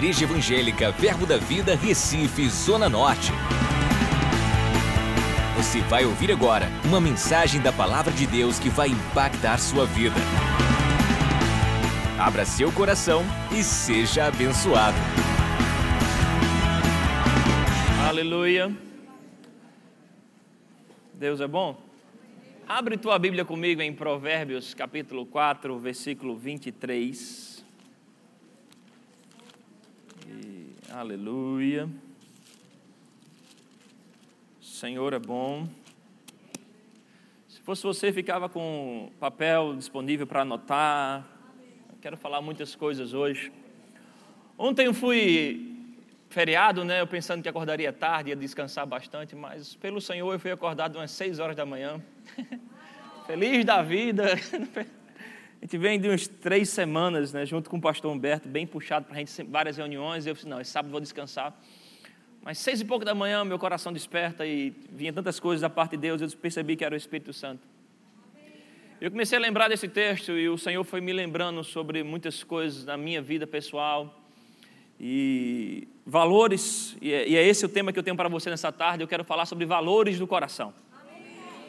Igreja Evangélica Verbo da Vida, Recife, Zona Norte. Você vai ouvir agora uma mensagem da Palavra de Deus que vai impactar sua vida. Abra seu coração e seja abençoado. Aleluia. Deus é bom. Abre tua Bíblia comigo em Provérbios capítulo 4, versículo 23. E, aleluia. Senhor é bom. Se fosse você, ficava com papel disponível para anotar. Quero falar muitas coisas hoje. Ontem eu fui feriado, né? Eu pensando que acordaria tarde, ia descansar bastante, mas pelo Senhor eu fui acordado umas 6 horas da manhã. Feliz da vida. A gente vem de umas três semanas, né, junto com o pastor Humberto, bem puxado para a gente, várias reuniões. Eu disse, não, esse sábado vou descansar. Mas seis e pouco da manhã, meu coração desperta e vinha tantas coisas da parte de Deus, eu percebi que era o Espírito Santo. Eu comecei a lembrar desse texto e o Senhor foi me lembrando sobre muitas coisas na minha vida pessoal e valores, e é, e é esse o tema que eu tenho para você nessa tarde. Eu quero falar sobre valores do coração.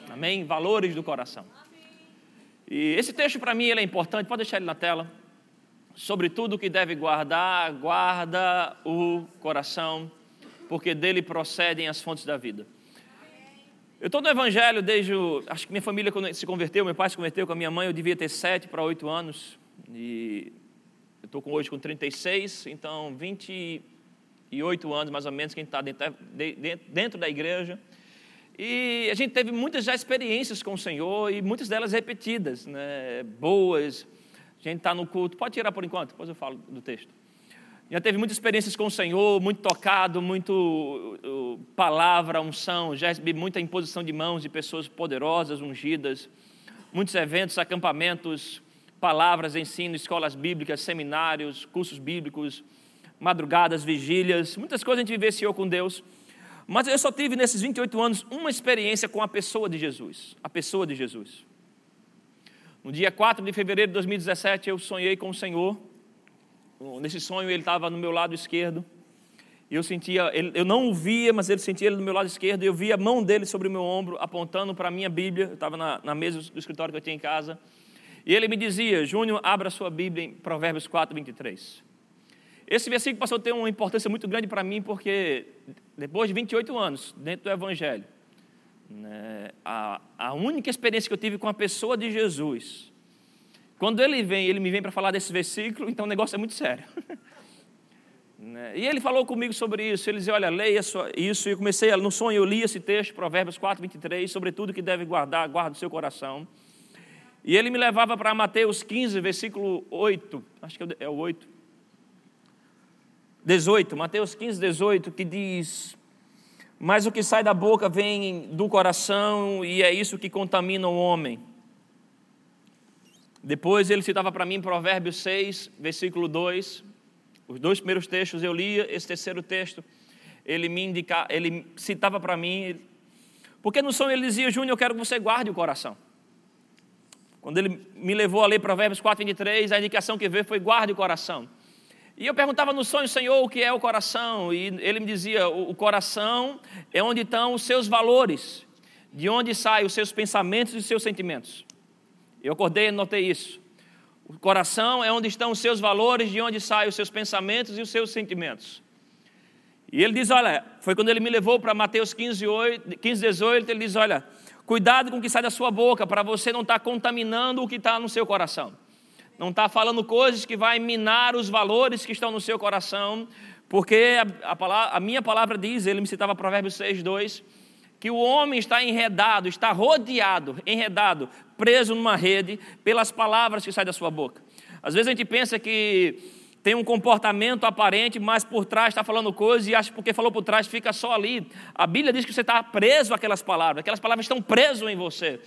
Amém? Valores do coração. E esse texto para mim ele é importante, pode deixar ele na tela. Sobre tudo que deve guardar, guarda o coração, porque dele procedem as fontes da vida. Eu estou no Evangelho desde. O, acho que minha família, quando se converteu, meu pai se converteu com a minha mãe, eu devia ter sete para oito anos. E eu estou hoje com 36, então 28 anos mais ou menos que a gente está dentro, dentro da igreja. E a gente teve muitas já experiências com o Senhor e muitas delas repetidas, né, boas. A gente está no culto, pode tirar por enquanto, depois eu falo do texto. Já teve muitas experiências com o Senhor, muito tocado, muito palavra, unção, já recebi muita imposição de mãos de pessoas poderosas, ungidas, muitos eventos, acampamentos, palavras, ensino, escolas bíblicas, seminários, cursos bíblicos, madrugadas, vigílias, muitas coisas a gente vivenciou com Deus. Mas eu só tive nesses 28 anos uma experiência com a pessoa de Jesus. A pessoa de Jesus. No dia 4 de fevereiro de 2017, eu sonhei com o Senhor. Nesse sonho, ele estava no meu lado esquerdo. Eu sentia, eu não o via, mas ele sentia ele do meu lado esquerdo. Eu via a mão dele sobre o meu ombro, apontando para a minha Bíblia. Eu estava na, na mesa do escritório que eu tinha em casa. E ele me dizia: Júnior, abra sua Bíblia em Provérbios 4, 23. Esse versículo passou a ter uma importância muito grande para mim, porque depois de 28 anos dentro do Evangelho, né, a, a única experiência que eu tive com a pessoa de Jesus, quando ele vem, ele me vem para falar desse versículo, então o negócio é muito sério. né, e ele falou comigo sobre isso, ele dizia, olha, leia isso, e eu comecei, no sonho eu li esse texto, Provérbios 4, 23, sobre tudo que deve guardar, guarda o seu coração. E ele me levava para Mateus 15, versículo 8, acho que é o 8, 18, Mateus 15, 18, que diz: Mas o que sai da boca vem do coração e é isso que contamina o homem. Depois ele citava para mim Provérbios 6, versículo 2. Os dois primeiros textos eu lia, esse terceiro texto ele me indica, ele citava para mim, porque no sonho ele dizia: Júnior, eu quero que você guarde o coração. Quando ele me levou a ler Provérbios 4, 23, a indicação que veio foi: guarde o coração. E eu perguntava no sonho, Senhor, o que é o coração? E ele me dizia: o coração é onde estão os seus valores, de onde saem os seus pensamentos e os seus sentimentos. Eu acordei e notei isso. O coração é onde estão os seus valores, de onde saem os seus pensamentos e os seus sentimentos. E ele diz: Olha, foi quando ele me levou para Mateus 15, 8, 15, 18, ele diz: Olha, cuidado com o que sai da sua boca, para você não estar tá contaminando o que está no seu coração não está falando coisas que vai minar os valores que estão no seu coração, porque a, a, palavra, a minha palavra diz, ele me citava Provérbios 6, 2, que o homem está enredado, está rodeado, enredado, preso numa rede pelas palavras que saem da sua boca. Às vezes a gente pensa que tem um comportamento aparente, mas por trás está falando coisas e acha que porque falou por trás fica só ali. A Bíblia diz que você está preso àquelas palavras, aquelas palavras estão presas em você.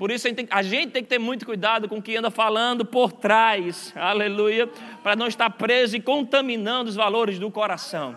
Por isso a gente, tem, a gente tem que ter muito cuidado com o que anda falando por trás, aleluia, para não estar preso e contaminando os valores do coração.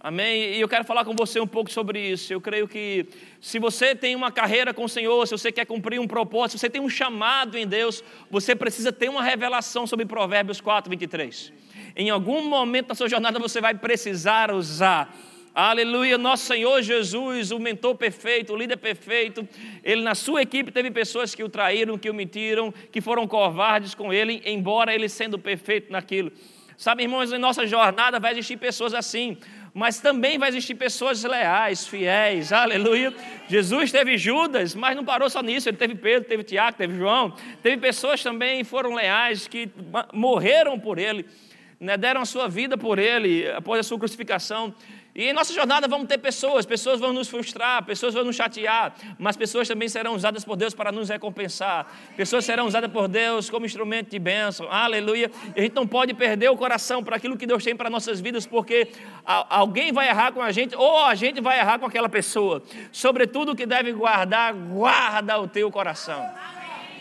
Amém? E eu quero falar com você um pouco sobre isso. Eu creio que se você tem uma carreira com o Senhor, se você quer cumprir um propósito, se você tem um chamado em Deus, você precisa ter uma revelação sobre Provérbios 4, 23. Em algum momento da sua jornada você vai precisar usar. Aleluia, nosso Senhor Jesus, o mentor perfeito, o líder perfeito, ele na sua equipe teve pessoas que o traíram, que o mentiram, que foram covardes com ele, embora ele sendo perfeito naquilo. Sabe, irmãos, em nossa jornada vai existir pessoas assim, mas também vai existir pessoas leais, fiéis, aleluia. Jesus teve Judas, mas não parou só nisso, ele teve Pedro, teve Tiago, teve João, teve pessoas também que foram leais, que morreram por ele, né, deram a sua vida por ele após a sua crucificação. E em nossa jornada vamos ter pessoas, pessoas vão nos frustrar, pessoas vão nos chatear, mas pessoas também serão usadas por Deus para nos recompensar. Pessoas serão usadas por Deus como instrumento de bênção. Aleluia. E a gente não pode perder o coração para aquilo que Deus tem para nossas vidas, porque alguém vai errar com a gente ou a gente vai errar com aquela pessoa. Sobretudo que deve guardar, guarda o teu coração.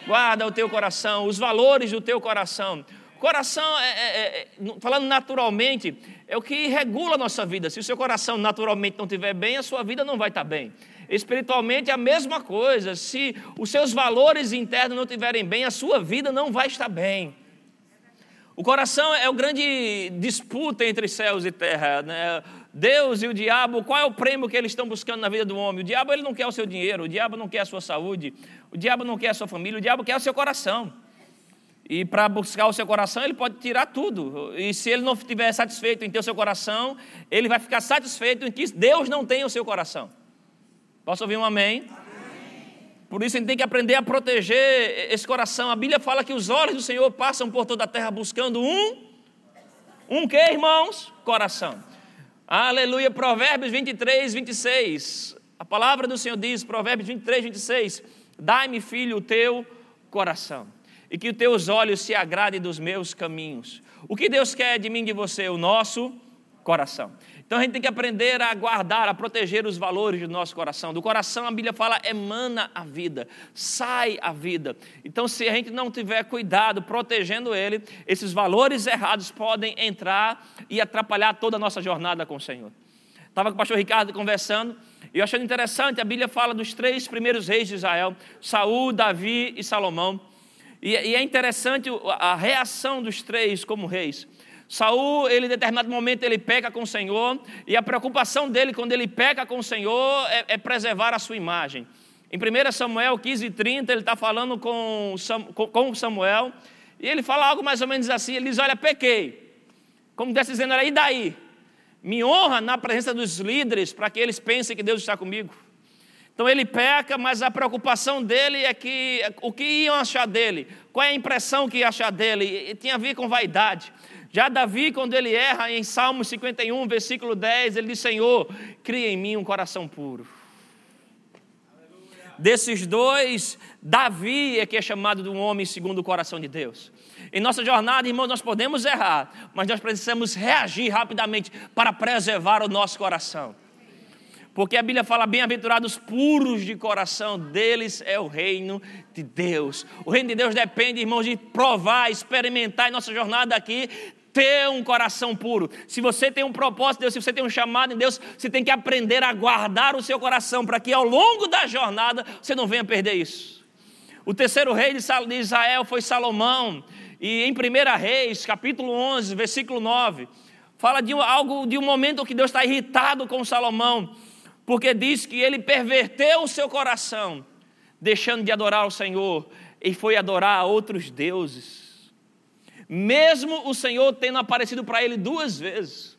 Guarda o teu coração, os valores do teu coração. Coração, é, é, é, falando naturalmente, é o que regula a nossa vida. Se o seu coração naturalmente não estiver bem, a sua vida não vai estar bem. Espiritualmente é a mesma coisa. Se os seus valores internos não estiverem bem, a sua vida não vai estar bem. O coração é o grande disputa entre céus e terra. Né? Deus e o diabo, qual é o prêmio que eles estão buscando na vida do homem? O diabo ele não quer o seu dinheiro, o diabo não quer a sua saúde, o diabo não quer a sua família, o diabo quer o seu coração. E para buscar o seu coração, ele pode tirar tudo. E se ele não estiver satisfeito em ter o seu coração, ele vai ficar satisfeito em que Deus não tem o seu coração. Posso ouvir um amém? amém? Por isso a gente tem que aprender a proteger esse coração. A Bíblia fala que os olhos do Senhor passam por toda a terra buscando um. Um que, irmãos? Coração. Aleluia. Provérbios 23, 26. A palavra do Senhor diz, Provérbios 23, 26. Dai-me, filho, o teu coração e que os teus olhos se agradem dos meus caminhos. O que Deus quer de mim e de você? O nosso coração. Então a gente tem que aprender a guardar, a proteger os valores do nosso coração. Do coração a Bíblia fala emana a vida, sai a vida. Então se a gente não tiver cuidado protegendo ele, esses valores errados podem entrar e atrapalhar toda a nossa jornada com o Senhor. Estava com o pastor Ricardo conversando e eu achando interessante, a Bíblia fala dos três primeiros reis de Israel, Saul, Davi e Salomão. E, e é interessante a reação dos três como reis. Saul, ele em determinado momento ele peca com o Senhor, e a preocupação dele quando ele peca com o Senhor é, é preservar a sua imagem. Em 1 Samuel 15, 30, ele está falando com, com Samuel, e ele fala algo mais ou menos assim: ele diz, Olha, pequei. Como está dizendo, e daí? Me honra na presença dos líderes para que eles pensem que Deus está comigo. Então ele peca, mas a preocupação dele é que o que iam achar dele, qual é a impressão que iam achar dele, e tinha a ver com vaidade. Já Davi, quando ele erra em Salmo 51, versículo 10, ele diz: Senhor, cria em mim um coração puro. Desses dois, Davi é que é chamado de um homem segundo o coração de Deus. Em nossa jornada, irmãos, nós podemos errar, mas nós precisamos reagir rapidamente para preservar o nosso coração. Porque a Bíblia fala: bem-aventurados puros de coração, deles é o reino de Deus. O reino de Deus depende, irmãos, de provar, experimentar em nossa jornada aqui, ter um coração puro. Se você tem um propósito de Deus, se você tem um chamado em Deus, você tem que aprender a guardar o seu coração, para que ao longo da jornada você não venha perder isso. O terceiro rei de Israel foi Salomão, e em 1 Reis, capítulo 11, versículo 9, fala de algo, de um momento que Deus está irritado com Salomão porque diz que ele perverteu o seu coração, deixando de adorar o Senhor, e foi adorar a outros deuses. Mesmo o Senhor tendo aparecido para ele duas vezes.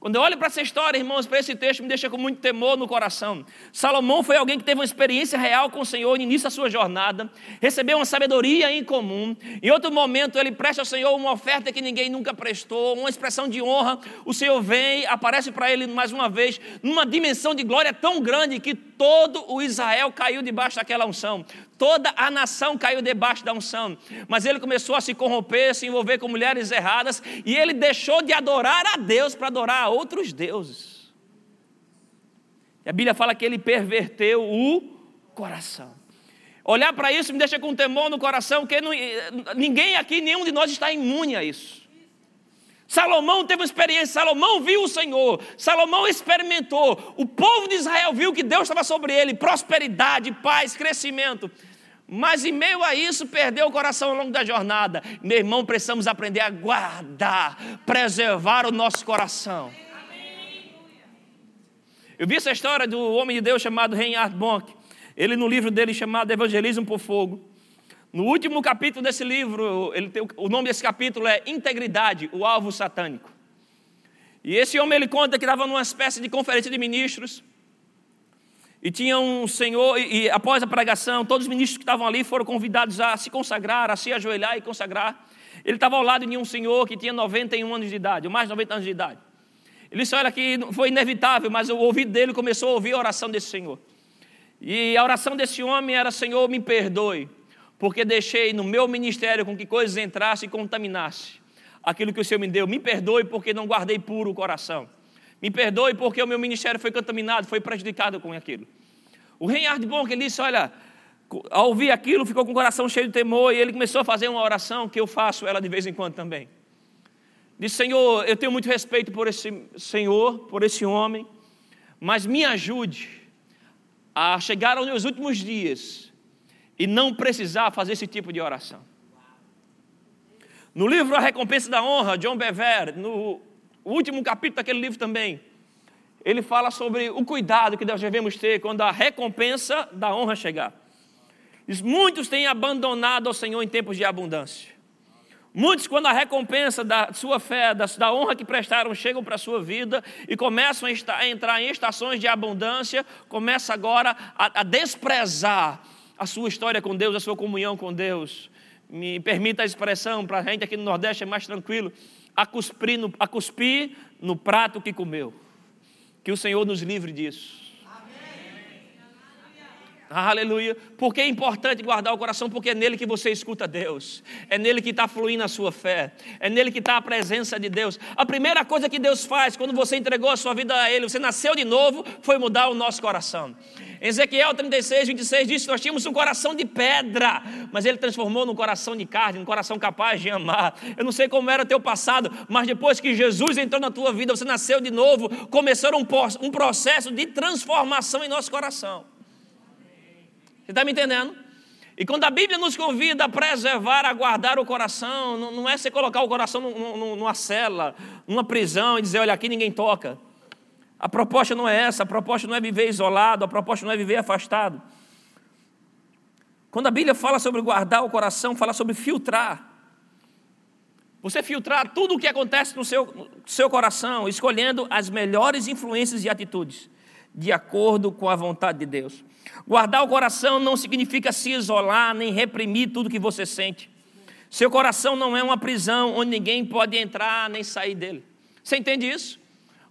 Quando eu olho para essa história, irmãos, para esse texto, me deixa com muito temor no coração. Salomão foi alguém que teve uma experiência real com o Senhor no início da sua jornada, recebeu uma sabedoria em comum. Em outro momento, ele presta ao Senhor uma oferta que ninguém nunca prestou, uma expressão de honra. O Senhor vem, aparece para ele mais uma vez, numa dimensão de glória tão grande que todo o Israel caiu debaixo daquela unção toda a nação caiu debaixo da unção. Mas ele começou a se corromper, se envolver com mulheres erradas, e ele deixou de adorar a Deus para adorar a outros deuses. E a Bíblia fala que ele perverteu o coração. Olhar para isso me deixa com temor no coração, porque não, ninguém aqui, nenhum de nós está imune a isso. Salomão teve uma experiência, Salomão viu o Senhor, Salomão experimentou, o povo de Israel viu que Deus estava sobre ele, prosperidade, paz, crescimento. Mas em meio a isso, perdeu o coração ao longo da jornada. Meu irmão, precisamos aprender a guardar, preservar o nosso coração. Eu vi essa história do homem de Deus chamado Reinhard Bonk. Ele, no livro dele chamado Evangelismo por Fogo, no último capítulo desse livro, ele tem, o nome desse capítulo é Integridade, o alvo satânico. E esse homem ele conta que estava numa espécie de conferência de ministros. E tinha um senhor, e, e, após a pregação, todos os ministros que estavam ali foram convidados a se consagrar, a se ajoelhar e consagrar. Ele estava ao lado de um senhor que tinha 91 anos de idade, ou mais de 90 anos de idade. Ele disse: Olha, que foi inevitável, mas o ouvido dele começou a ouvir a oração desse senhor. E a oração desse homem era: Senhor, me perdoe, porque deixei no meu ministério com que coisas entrassem e contaminassem aquilo que o Senhor me deu. Me perdoe porque não guardei puro o coração. Me perdoe porque o meu ministério foi contaminado, foi prejudicado com aquilo. O Reinhard Bonk, disse, olha, ao ouvir aquilo, ficou com o coração cheio de temor e ele começou a fazer uma oração que eu faço ela de vez em quando também. Disse, Senhor, eu tenho muito respeito por esse Senhor, por esse homem, mas me ajude a chegar aos meus últimos dias e não precisar fazer esse tipo de oração. No livro A Recompensa da Honra, John Bever, no o último capítulo daquele livro também, ele fala sobre o cuidado que nós devemos ter quando a recompensa da honra chegar. Diz, muitos têm abandonado ao Senhor em tempos de abundância. Muitos, quando a recompensa da sua fé, da, da honra que prestaram, chegam para a sua vida e começam a, estar, a, entrar em estações de abundância, começa agora a, a desprezar a sua história com Deus, a sua comunhão com Deus. Me permita a expressão, para a gente aqui no Nordeste é mais tranquilo a cuspir, no, a cuspir no prato que comeu. Que o Senhor nos livre disso. Aleluia. Porque é importante guardar o coração, porque é nele que você escuta Deus, é nele que está fluindo a sua fé, é nele que está a presença de Deus. A primeira coisa que Deus faz quando você entregou a sua vida a Ele, você nasceu de novo, foi mudar o nosso coração. Ezequiel 36, 26 diz que nós tínhamos um coração de pedra, mas Ele transformou num coração de carne, num coração capaz de amar. Eu não sei como era o teu passado, mas depois que Jesus entrou na tua vida, você nasceu de novo, começou um, um processo de transformação em nosso coração. Você está me entendendo? E quando a Bíblia nos convida a preservar, a guardar o coração, não, não é você colocar o coração numa cela, numa prisão e dizer: olha, aqui ninguém toca. A proposta não é essa, a proposta não é viver isolado, a proposta não é viver afastado. Quando a Bíblia fala sobre guardar o coração, fala sobre filtrar. Você filtrar tudo o que acontece no seu, no seu coração, escolhendo as melhores influências e atitudes, de acordo com a vontade de Deus. Guardar o coração não significa se isolar nem reprimir tudo que você sente. Seu coração não é uma prisão onde ninguém pode entrar nem sair dele. Você entende isso?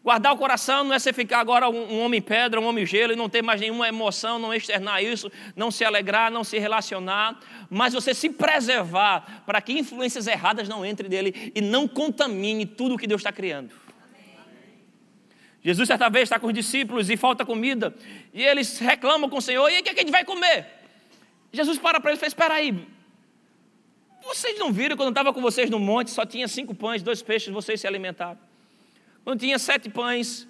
Guardar o coração não é você ficar agora um, homem pedra, um homem gelo e não ter mais nenhuma emoção, não externar isso, não se alegrar, não se relacionar, mas você se preservar para que influências erradas não entrem dele e não contamine tudo o que Deus está criando. Jesus, certa vez, está com os discípulos e falta comida. E eles reclamam com o Senhor: e aí, o que, é que a gente vai comer? Jesus para para eles e fala: Espera aí. Vocês não viram quando eu estava com vocês no monte, só tinha cinco pães, dois peixes, vocês se alimentaram. Quando tinha sete pães,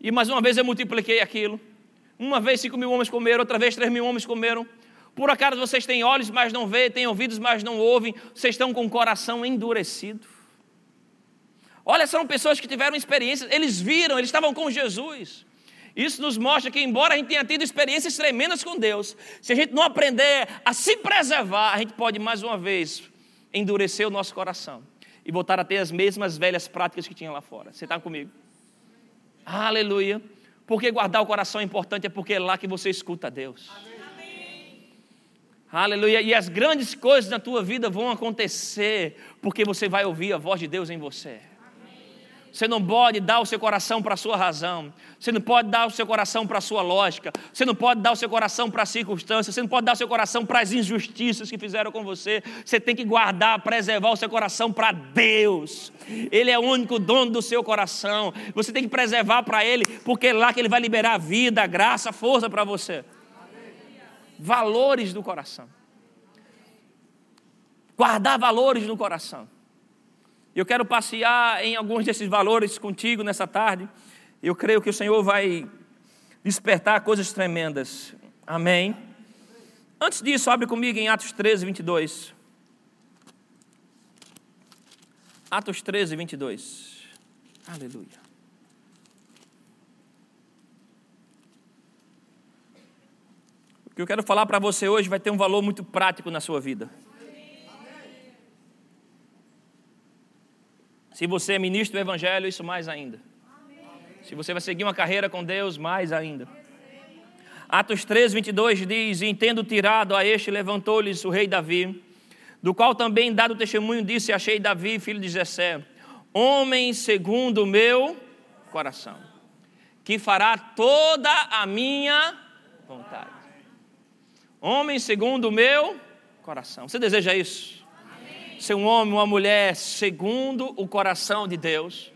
e mais uma vez eu multipliquei aquilo. Uma vez cinco mil homens comeram, outra vez três mil homens comeram. Por acaso vocês têm olhos, mas não veem, têm ouvidos, mas não ouvem, vocês estão com o coração endurecido. Olha, são pessoas que tiveram experiências, eles viram, eles estavam com Jesus. Isso nos mostra que, embora a gente tenha tido experiências tremendas com Deus, se a gente não aprender a se preservar, a gente pode mais uma vez endurecer o nosso coração e voltar a ter as mesmas velhas práticas que tinha lá fora. Você está comigo? Aleluia. Porque guardar o coração é importante, é porque é lá que você escuta Deus. Amém. Aleluia. E as grandes coisas na tua vida vão acontecer porque você vai ouvir a voz de Deus em você. Você não pode dar o seu coração para a sua razão. Você não pode dar o seu coração para a sua lógica. Você não pode dar o seu coração para as circunstâncias. Você não pode dar o seu coração para as injustiças que fizeram com você. Você tem que guardar, preservar o seu coração para Deus. Ele é o único dono do seu coração. Você tem que preservar para Ele, porque é lá que Ele vai liberar vida, graça, força para você. Valores do coração. Guardar valores no coração. Eu quero passear em alguns desses valores contigo nessa tarde. Eu creio que o Senhor vai despertar coisas tremendas. Amém. Antes disso, abre comigo em Atos 13, 22. Atos 13, 22. Aleluia. O que eu quero falar para você hoje vai ter um valor muito prático na sua vida. Se você é ministro do Evangelho, isso mais ainda. Se você vai seguir uma carreira com Deus, mais ainda. Atos 3, 22 diz: E tendo tirado a este, levantou-lhes o rei Davi, do qual também, dado testemunho, disse: Achei Davi, filho de Jessé, homem segundo o meu coração, que fará toda a minha vontade. Homem segundo o meu coração. Você deseja isso? Ser um homem, uma mulher segundo o coração de Deus.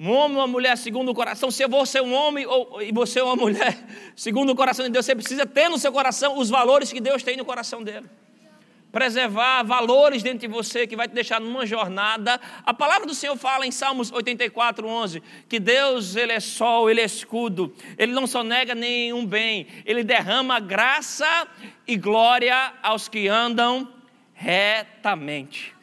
Um homem, uma mulher segundo o coração. Se você é um homem ou, e você é uma mulher segundo o coração de Deus, você precisa ter no seu coração os valores que Deus tem no coração dele preservar valores dentro de você que vai te deixar numa jornada. A palavra do Senhor fala em Salmos 84, 11, que Deus, Ele é sol, Ele é escudo, Ele não só nega nenhum bem, Ele derrama graça e glória aos que andam retamente.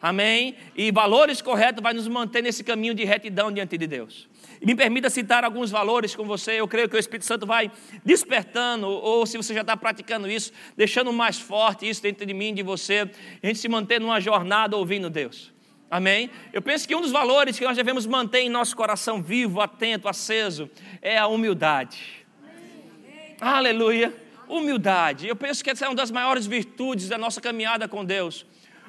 Amém? E valores corretos vai nos manter nesse caminho de retidão diante de Deus. E me permita citar alguns valores com você. Eu creio que o Espírito Santo vai despertando, ou se você já está praticando isso, deixando mais forte isso dentro de mim de você. A gente se manter numa jornada ouvindo Deus. Amém? Eu penso que um dos valores que nós devemos manter em nosso coração vivo, atento, aceso, é a humildade. Amém. Aleluia. Humildade. Eu penso que essa é uma das maiores virtudes da nossa caminhada com Deus.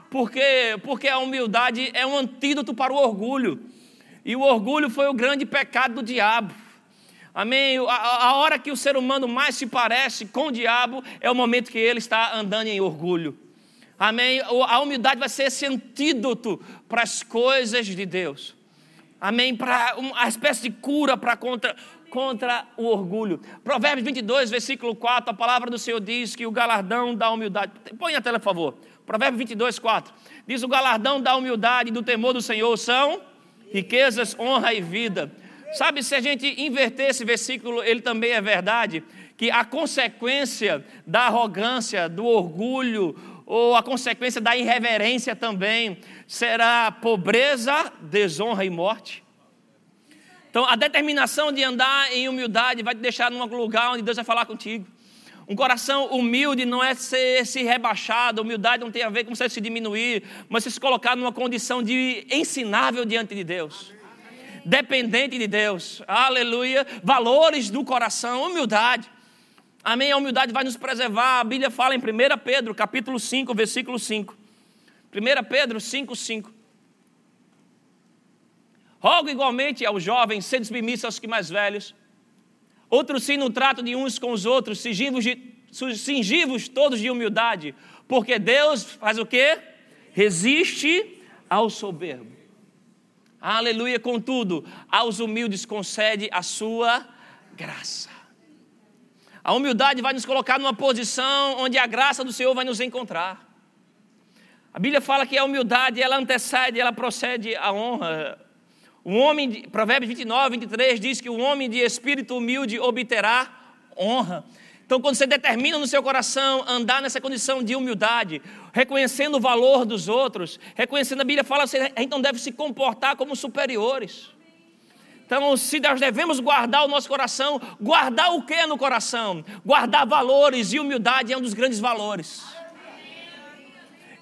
Porque, porque a humildade é um antídoto para o orgulho. E o orgulho foi o grande pecado do diabo. Amém? A, a, hora que o ser humano mais se parece com o diabo é o momento que ele está andando em orgulho. Amém? A humildade vai ser esse antídoto para as coisas de Deus. Amém? Para uma espécie de cura para contra, contra o orgulho. Provérbios 22, versículo 4, a palavra do Senhor diz que o galardão da humildade. Põe na tela, por favor. Provérbios 22, 4. Diz: O galardão da humildade e do temor do Senhor são riquezas, honra e vida. Sabe, se a gente inverter esse versículo, ele também é verdade, que a consequência da arrogância, do orgulho, ou a consequência da irreverência também, será pobreza, desonra e morte. Então, a determinação de andar em humildade vai te deixar num lugar onde Deus vai falar contigo. Um coração humilde não é ser se rebaixado, humildade não tem a ver com você se diminuir, mas se colocar numa condição de ensinável diante de Deus. Dependente de Deus, aleluia. Valores do coração, humildade. Amém. A humildade vai nos preservar. A Bíblia fala em 1 Pedro, capítulo 5, versículo 5. 1 Pedro 5, 5. Rogo igualmente aos jovens, sede submissos aos que mais velhos Outros sim no trato de uns com os outros, singivos, singivos todos de humildade, porque Deus faz o quê? Resiste ao soberbo. Aleluia, contudo, aos humildes concede a sua graça. A humildade vai nos colocar numa posição onde a graça do Senhor vai nos encontrar. A Bíblia fala que a humildade, ela antecede, ela procede à honra. Um homem, de, Provérbios 29, 23 diz que o homem de espírito humilde obterá honra. Então, quando você determina no seu coração andar nessa condição de humildade, reconhecendo o valor dos outros, reconhecendo a Bíblia fala, você então deve se comportar como superiores. Então, se nós devemos guardar o nosso coração, guardar o que no coração? Guardar valores e humildade é um dos grandes valores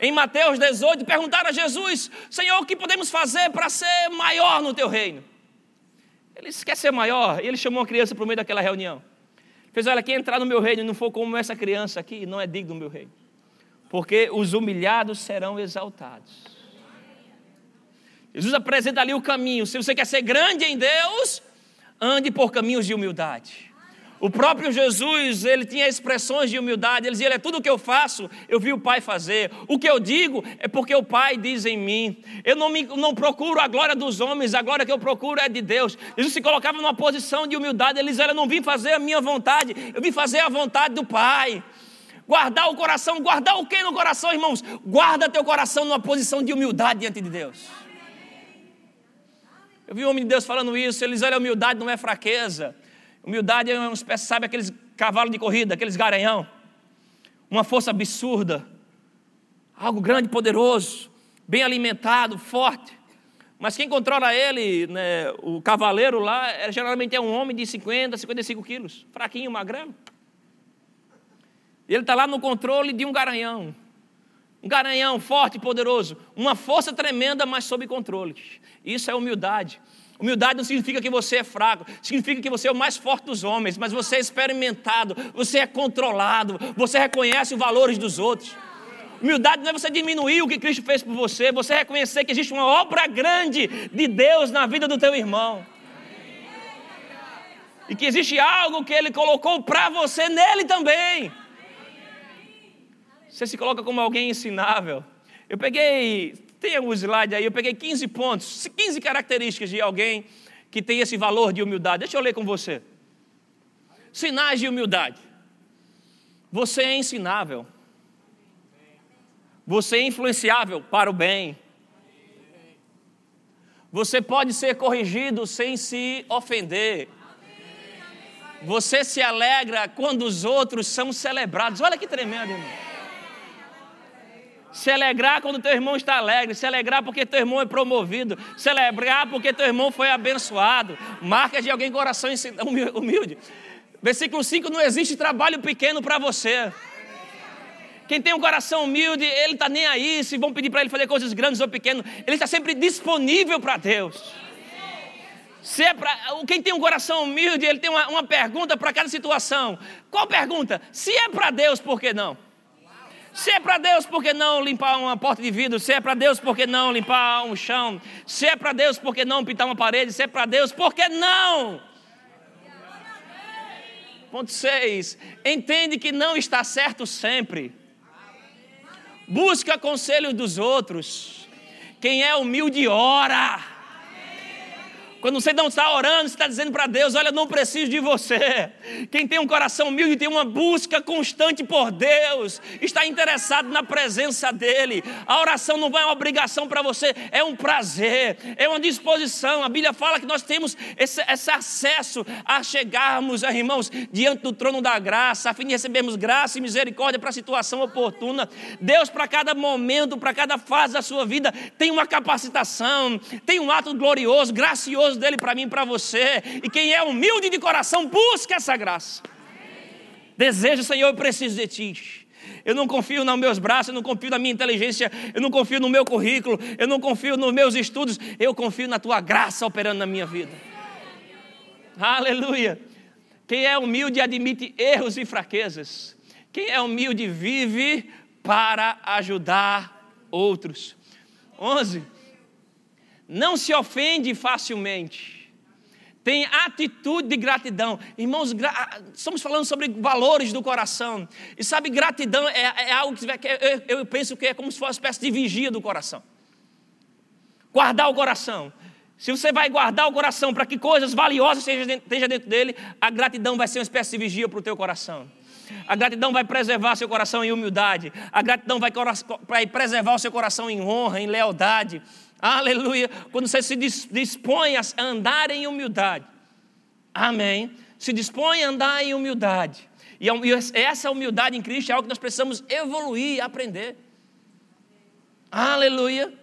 em Mateus 18, perguntaram a Jesus: Senhor, o que podemos fazer para ser maior no teu reino? Ele disse: Quer ser maior? E ele chamou uma criança para o meio daquela reunião. Ele fez: Olha, quem entrar no meu reino e não for como essa criança aqui, não é digno do meu reino. Porque os humilhados serão exaltados. Jesus apresenta ali o caminho. Se você quer ser grande em Deus, ande por caminhos de humildade. O próprio Jesus, ele tinha expressões de humildade, ele dizia: é tudo o que eu faço, eu vi o Pai fazer. O que eu digo é porque o Pai diz em mim. Eu não, me, não procuro a glória dos homens, a glória que eu procuro é de Deus. Jesus se colocava numa posição de humildade, ele dizia: Eu não vim fazer a minha vontade, eu vim fazer a vontade do Pai. Guardar o coração, guardar o que no coração, irmãos? Guarda teu coração numa posição de humildade diante de Deus. Eu vi um homem de Deus falando isso, eles olham, humildade não é fraqueza. Humildade é uma espécie, sabe, aqueles cavalos de corrida, aqueles garanhão. Uma força absurda. Algo grande, poderoso, bem alimentado, forte. Mas quem controla ele, né, o cavaleiro lá, é, geralmente é um homem de 50, 55 quilos, fraquinho, magrelo. Ele está lá no controle de um garanhão. Um garanhão forte e poderoso. Uma força tremenda, mas sob controle. Isso é humildade. Humildade não significa que você é fraco, significa que você é o mais forte dos homens, mas você é experimentado, você é controlado, você reconhece os valores dos outros. Humildade não é você diminuir o que Cristo fez por você, você reconhecer que existe uma obra grande de Deus na vida do teu irmão. E que existe algo que Ele colocou para você nele também. Você se coloca como alguém ensinável. Eu peguei, tem um slide aí, eu peguei 15 pontos, 15 características de alguém que tem esse valor de humildade. Deixa eu ler com você. Sinais de humildade. Você é ensinável. Você é influenciável para o bem. Você pode ser corrigido sem se ofender. Você se alegra quando os outros são celebrados. Olha que tremendo, irmão. Se alegrar quando teu irmão está alegre, se alegrar porque teu irmão é promovido, celebrar porque teu irmão foi abençoado. Marca de alguém coração humilde. Versículo 5: não existe trabalho pequeno para você. Quem tem um coração humilde, ele está nem aí se vão pedir para ele fazer coisas grandes ou pequenas. Ele está sempre disponível para Deus. Se é pra, quem tem um coração humilde, ele tem uma, uma pergunta para cada situação. Qual pergunta? Se é para Deus, por que não? Se é para Deus, por que não limpar uma porta de vidro? Se é para Deus, por que não limpar um chão? Se é para Deus, por que não pintar uma parede? Se é para Deus, por que não? Ponto 6. Entende que não está certo sempre. Busca conselho dos outros. Quem é humilde, ora. Quando você não está orando, você está dizendo para Deus: Olha, eu não preciso de você. Quem tem um coração humilde tem uma busca constante por Deus, está interessado na presença dEle. A oração não é uma obrigação para você, é um prazer, é uma disposição. A Bíblia fala que nós temos esse, esse acesso a chegarmos, irmãos, diante do trono da graça, a fim de recebermos graça e misericórdia para a situação oportuna. Deus, para cada momento, para cada fase da sua vida, tem uma capacitação, tem um ato glorioso, gracioso maravilhoso dele para mim e para você. E quem é humilde de coração, busca essa graça. Deseja, Senhor, eu preciso de ti. Eu não confio nos meus braços, eu não confio na minha inteligência, eu não confio no meu currículo, eu não confio nos meus estudos, eu confio na tua graça operando na minha vida. Aleluia. Quem é humilde admite erros e fraquezas. Quem é humilde vive para ajudar outros. 11 não se ofende facilmente, tem atitude de gratidão. Irmãos, gra... estamos falando sobre valores do coração. E sabe, gratidão é, é algo que eu, eu penso que é como se fosse uma espécie de vigia do coração. Guardar o coração. Se você vai guardar o coração para que coisas valiosas estejam dentro dele, a gratidão vai ser uma espécie de vigia para o teu coração. A gratidão vai preservar seu coração em humildade. A gratidão vai preservar o seu coração em honra, em lealdade. Aleluia. Quando você se dispõe a andar em humildade. Amém. Se dispõe a andar em humildade. E essa humildade em Cristo é algo que nós precisamos evoluir aprender. Aleluia.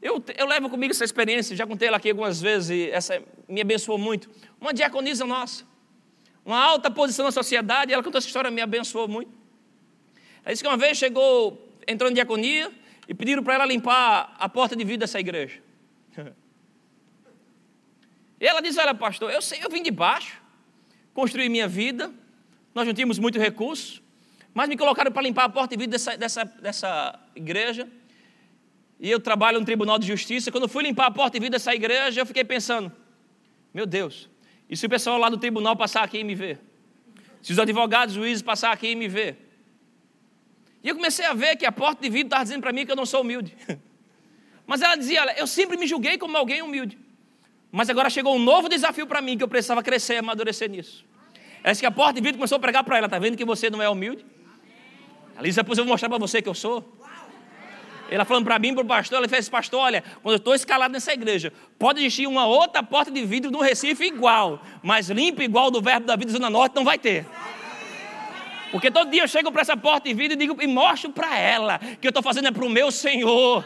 Eu, eu levo comigo essa experiência, já contei ela aqui algumas vezes e essa me abençoou muito. Uma diaconisa nossa, uma alta posição na sociedade, ela contou essa história, me abençoou muito. Ela disse que uma vez chegou, entrou em diaconia, e pediram para ela limpar a porta de vidro dessa igreja. E ela disse: Olha, pastor, eu sei, eu vim de baixo, construí minha vida, nós não tínhamos muito recurso, mas me colocaram para limpar a porta de vidro dessa, dessa, dessa igreja. E eu trabalho no Tribunal de Justiça. Quando fui limpar a porta de vidro dessa igreja, eu fiquei pensando: Meu Deus, e se o pessoal lá do tribunal passar aqui e me ver? Se os advogados, os juízes passar aqui e me ver? E eu comecei a ver que a porta de vidro estava dizendo para mim que eu não sou humilde. Mas ela dizia: olha, eu sempre me julguei como alguém humilde. Mas agora chegou um novo desafio para mim que eu precisava crescer e amadurecer nisso. Essa que a porta de vidro começou a pregar para ela: está vendo que você não é humilde? Ela disse, depois eu vou mostrar para você que eu sou. Ela falando para mim, para o pastor, ela fez, pastor, olha, quando eu estou escalado nessa igreja, pode existir uma outra porta de vidro no Recife igual, mas limpa igual do verbo da vida Zona Norte não vai ter. Porque todo dia eu chego para essa porta de vidro e, digo, e mostro para ela que eu estou fazendo é para o meu Senhor.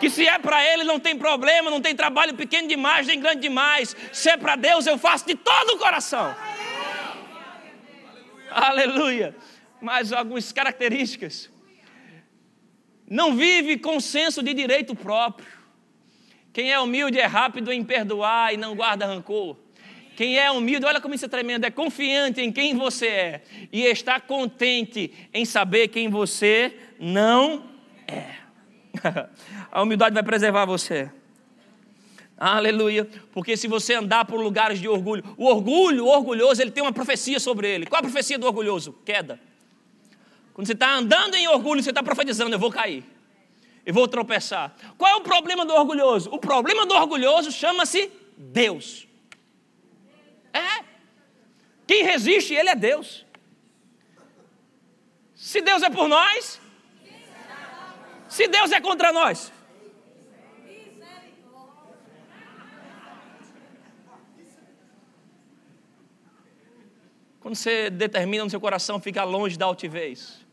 Que se é para Ele não tem problema, não tem trabalho pequeno demais, nem grande demais. Se é para Deus, eu faço de todo o coração. Aleluia. Aleluia. Mais algumas características não vive com senso de direito próprio. Quem é humilde é rápido em perdoar e não guarda rancor. Quem é humilde, olha como isso é tremendo, é confiante em quem você é e está contente em saber quem você não é. A humildade vai preservar você. Aleluia. Porque se você andar por lugares de orgulho, o orgulho, o orgulhoso, ele tem uma profecia sobre ele. Qual a profecia do orgulhoso? Queda. Quando você está andando em orgulho, você está profetizando: eu vou cair, eu vou tropeçar. Qual é o problema do orgulhoso? O problema do orgulhoso chama-se Deus. É. Quem resiste, ele é Deus. Se Deus é por nós, se Deus é contra nós. Quando você determina no seu coração ficar longe da altivez,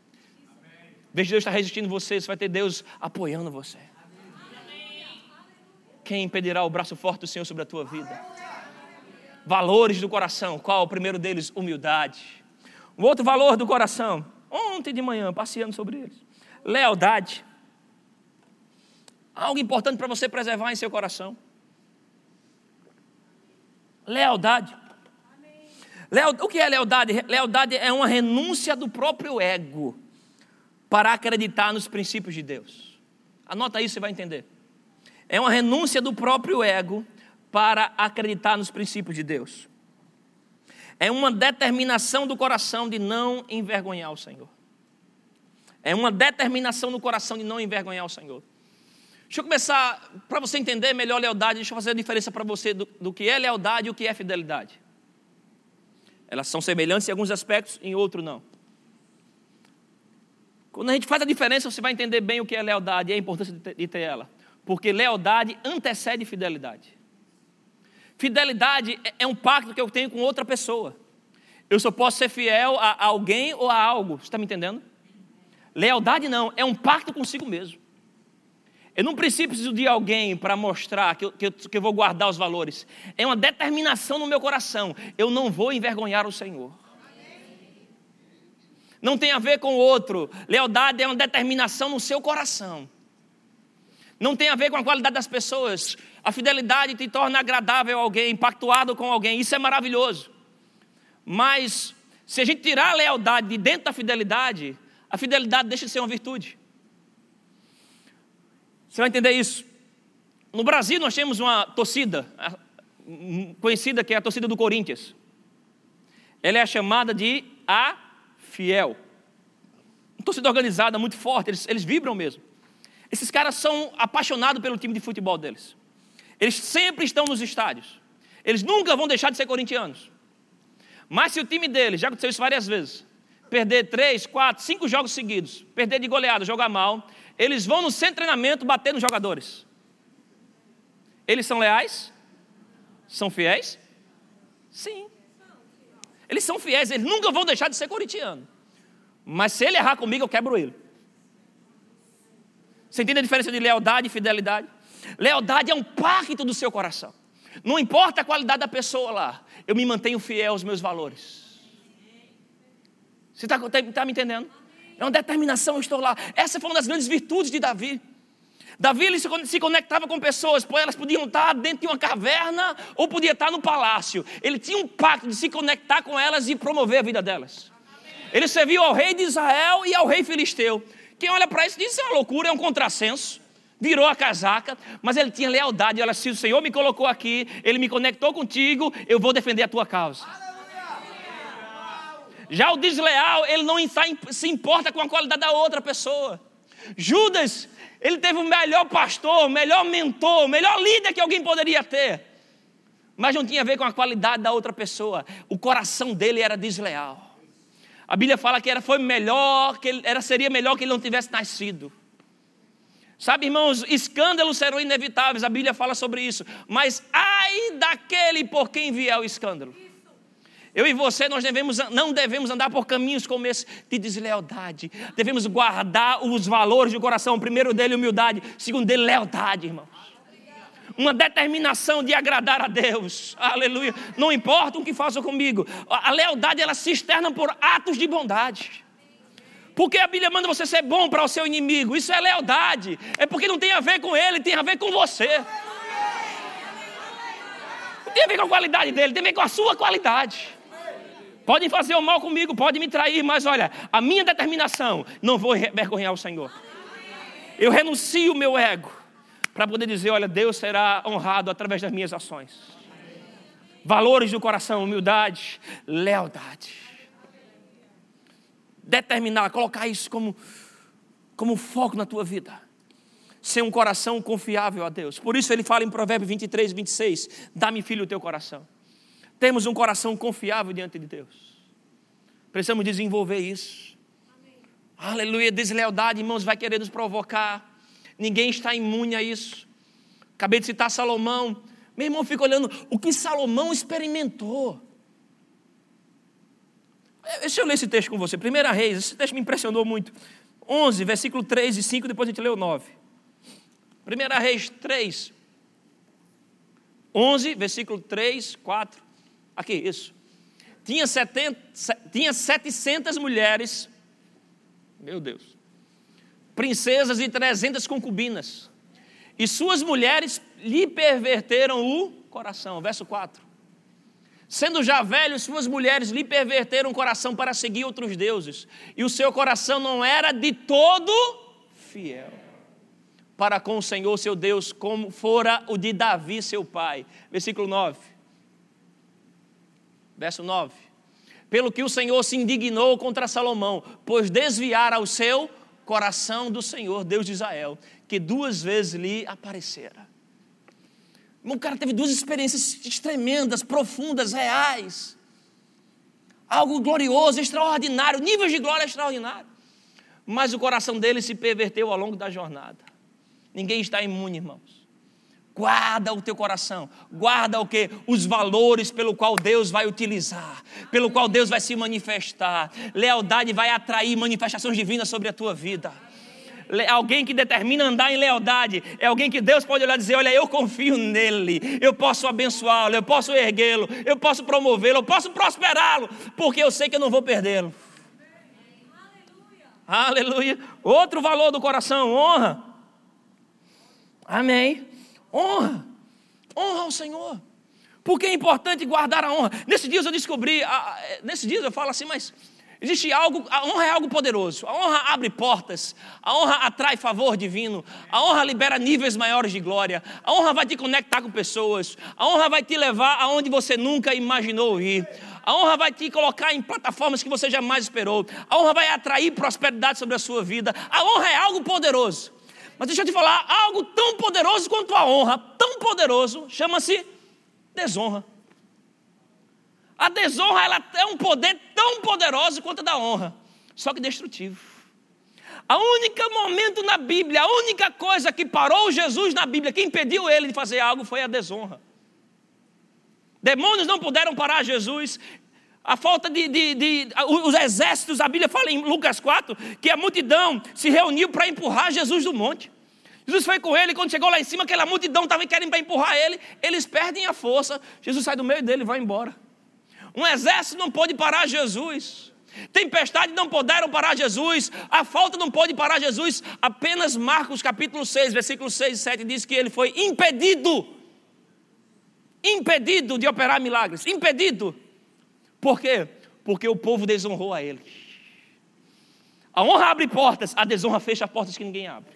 vez de Deus estar resistindo você, você vai ter Deus apoiando você. Quem impedirá o braço forte do Senhor sobre a tua vida? Valores do coração. Qual o primeiro deles? Humildade. Um outro valor do coração. Ontem de manhã, passeando sobre eles. Lealdade. Algo importante para você preservar em seu coração. Lealdade. O que é lealdade? Lealdade é uma renúncia do próprio ego para acreditar nos princípios de Deus. Anota isso, você vai entender. É uma renúncia do próprio ego para acreditar nos princípios de Deus. É uma determinação do coração de não envergonhar o Senhor. É uma determinação no coração de não envergonhar o Senhor. Deixa eu começar, para você entender melhor lealdade, deixa eu fazer a diferença para você do, do que é lealdade e o que é fidelidade. Elas são semelhantes em alguns aspectos, em outros não. Quando a gente faz a diferença, você vai entender bem o que é lealdade e a importância de ter ela. Porque lealdade antecede fidelidade. Fidelidade é, é um pacto que eu tenho com outra pessoa. Eu só posso ser fiel a alguém ou a algo. Você está me entendendo? Lealdade não, é um pacto consigo mesmo. Eu não preciso de alguém para mostrar que eu, que, eu, que eu vou guardar os valores. É uma determinação no meu coração. Eu não vou envergonhar o Senhor não tem a ver com o outro. Lealdade é uma determinação no seu coração. Não tem a ver com a qualidade das pessoas. A fidelidade te torna agradável a alguém, pactuado com alguém. Isso é maravilhoso. Mas se a gente tirar a lealdade de dentro da fidelidade, a fidelidade deixa de ser uma virtude. Você vai entender isso. No Brasil nós temos uma torcida conhecida que é a torcida do Corinthians. Ela é chamada de a fiel. Uma torcida organizada, muito forte, eles, eles vibram mesmo. Esses caras são apaixonados pelo time de futebol deles. Eles sempre estão nos estádios. Eles nunca vão deixar de ser corintianos. Mas se o time deles, já aconteceu isso várias vezes, perder três, quatro, cinco jogos seguidos, perder de goleada, jogar mal, eles vão no centro de treinamento bater nos jogadores. Eles são leais? São fiéis? Sim. Eles são fiéis, eles nunca vão deixar de ser corintiano. Mas se ele errar comigo, eu quebro ele. Você entende a diferença de lealdade e fidelidade? Lealdade é um pacto do seu coração. Não importa a qualidade da pessoa lá, eu me mantenho fiel aos meus valores. Você está tá, tá me entendendo? É uma determinação, eu estou lá. Essa foi uma das grandes virtudes de Davi. Davi ele se conectava com pessoas, pois elas podiam estar dentro de uma caverna ou podia estar no palácio. Ele tinha um pacto de se conectar com elas e promover a vida delas. Ele serviu ao rei de Israel e ao rei filisteu. Quem olha para isso diz: isso é uma loucura, é um contrassenso. Virou a casaca, mas ele tinha lealdade. Olha, se o Senhor me colocou aqui, ele me conectou contigo, eu vou defender a tua causa. Já o desleal, ele não se importa com a qualidade da outra pessoa. Judas, ele teve o melhor pastor, o melhor mentor, o melhor líder que alguém poderia ter. Mas não tinha a ver com a qualidade da outra pessoa. O coração dele era desleal. A Bíblia fala que era, foi melhor, que ele, era, seria melhor que ele não tivesse nascido. Sabe, irmãos, escândalos serão inevitáveis, a Bíblia fala sobre isso. Mas ai daquele por quem vier o escândalo. Eu e você, nós devemos, não devemos andar por caminhos como esse de deslealdade. Devemos guardar os valores do coração. primeiro dele, humildade. segundo dele, lealdade, irmãos. Uma determinação de agradar a Deus. Aleluia. Não importa o que façam comigo. A lealdade, ela se externa por atos de bondade. Porque a Bíblia manda você ser bom para o seu inimigo. Isso é lealdade. É porque não tem a ver com ele, tem a ver com você. Não tem a ver com a qualidade dele, tem a ver com a sua qualidade. Podem fazer o mal comigo, podem me trair, mas olha, a minha determinação, não vou vergonhar o Senhor. Eu renuncio o meu ego para poder dizer: olha, Deus será honrado através das minhas ações. Valores do coração, humildade, lealdade. Determinar, colocar isso como, como foco na tua vida. Ser um coração confiável a Deus. Por isso ele fala em Provérbios 23, 26: Dá-me, filho, o teu coração. Temos um coração confiável diante de Deus. Precisamos desenvolver isso. Amém. Aleluia. Deslealdade, irmãos, vai querer nos provocar. Ninguém está imune a isso. Acabei de citar Salomão. Meu irmão fica olhando o que Salomão experimentou. Deixa eu ler esse texto com você. Primeira Reis, esse texto me impressionou muito. 11, versículo 3 e 5, depois a gente lê o 9. Primeira Reis 3. 11, versículo 3, 4. Aqui, isso. Tinha, 70, tinha 700 mulheres, meu Deus, princesas e 300 concubinas. E suas mulheres lhe perverteram o coração. Verso 4. Sendo já velhos, suas mulheres lhe perverteram o coração para seguir outros deuses. E o seu coração não era de todo fiel para com o Senhor seu Deus, como fora o de Davi, seu pai. Versículo 9. Verso 9. Pelo que o Senhor se indignou contra Salomão, pois desviara o seu coração do Senhor, Deus de Israel, que duas vezes lhe aparecera. O cara teve duas experiências tremendas, profundas, reais. Algo glorioso, extraordinário, níveis de glória extraordinário. Mas o coração dele se perverteu ao longo da jornada. Ninguém está imune, irmãos. Guarda o teu coração, guarda o que? Os valores pelo qual Deus vai utilizar, pelo qual Deus vai se manifestar. Lealdade vai atrair manifestações divinas sobre a tua vida. Alguém que determina andar em lealdade é alguém que Deus pode olhar e dizer: Olha, eu confio nele, eu posso abençoá-lo, eu posso erguê-lo, eu posso promovê-lo, eu posso prosperá-lo, porque eu sei que eu não vou perdê-lo. Aleluia. Aleluia. Outro valor do coração: honra. Amém honra. Honra ao Senhor. Porque é importante guardar a honra. Nesses dias eu descobri, nesses dias eu falo assim, mas existe algo, a honra é algo poderoso. A honra abre portas, a honra atrai favor divino, a honra libera níveis maiores de glória, a honra vai te conectar com pessoas, a honra vai te levar aonde você nunca imaginou ir. A honra vai te colocar em plataformas que você jamais esperou. A honra vai atrair prosperidade sobre a sua vida. A honra é algo poderoso. Mas deixa eu te falar, algo tão poderoso quanto a honra, tão poderoso, chama-se desonra. A desonra ela é um poder tão poderoso quanto a da honra, só que destrutivo. A única momento na Bíblia, a única coisa que parou Jesus na Bíblia, que impediu ele de fazer algo, foi a desonra. Demônios não puderam parar Jesus. A falta de, de, de, Os exércitos, a Bíblia fala em Lucas 4 que a multidão se reuniu para empurrar Jesus do monte. Jesus foi com ele, quando chegou lá em cima, aquela multidão estava querendo para empurrar ele, eles perdem a força. Jesus sai do meio dele e vai embora. Um exército não pode parar Jesus. Tempestade não puderam parar Jesus, a falta não pode parar Jesus. Apenas Marcos capítulo 6, versículos 6 e 7 diz que ele foi impedido. Impedido de operar milagres. Impedido. Por quê? Porque o povo desonrou a ele. A honra abre portas, a desonra fecha portas que ninguém abre.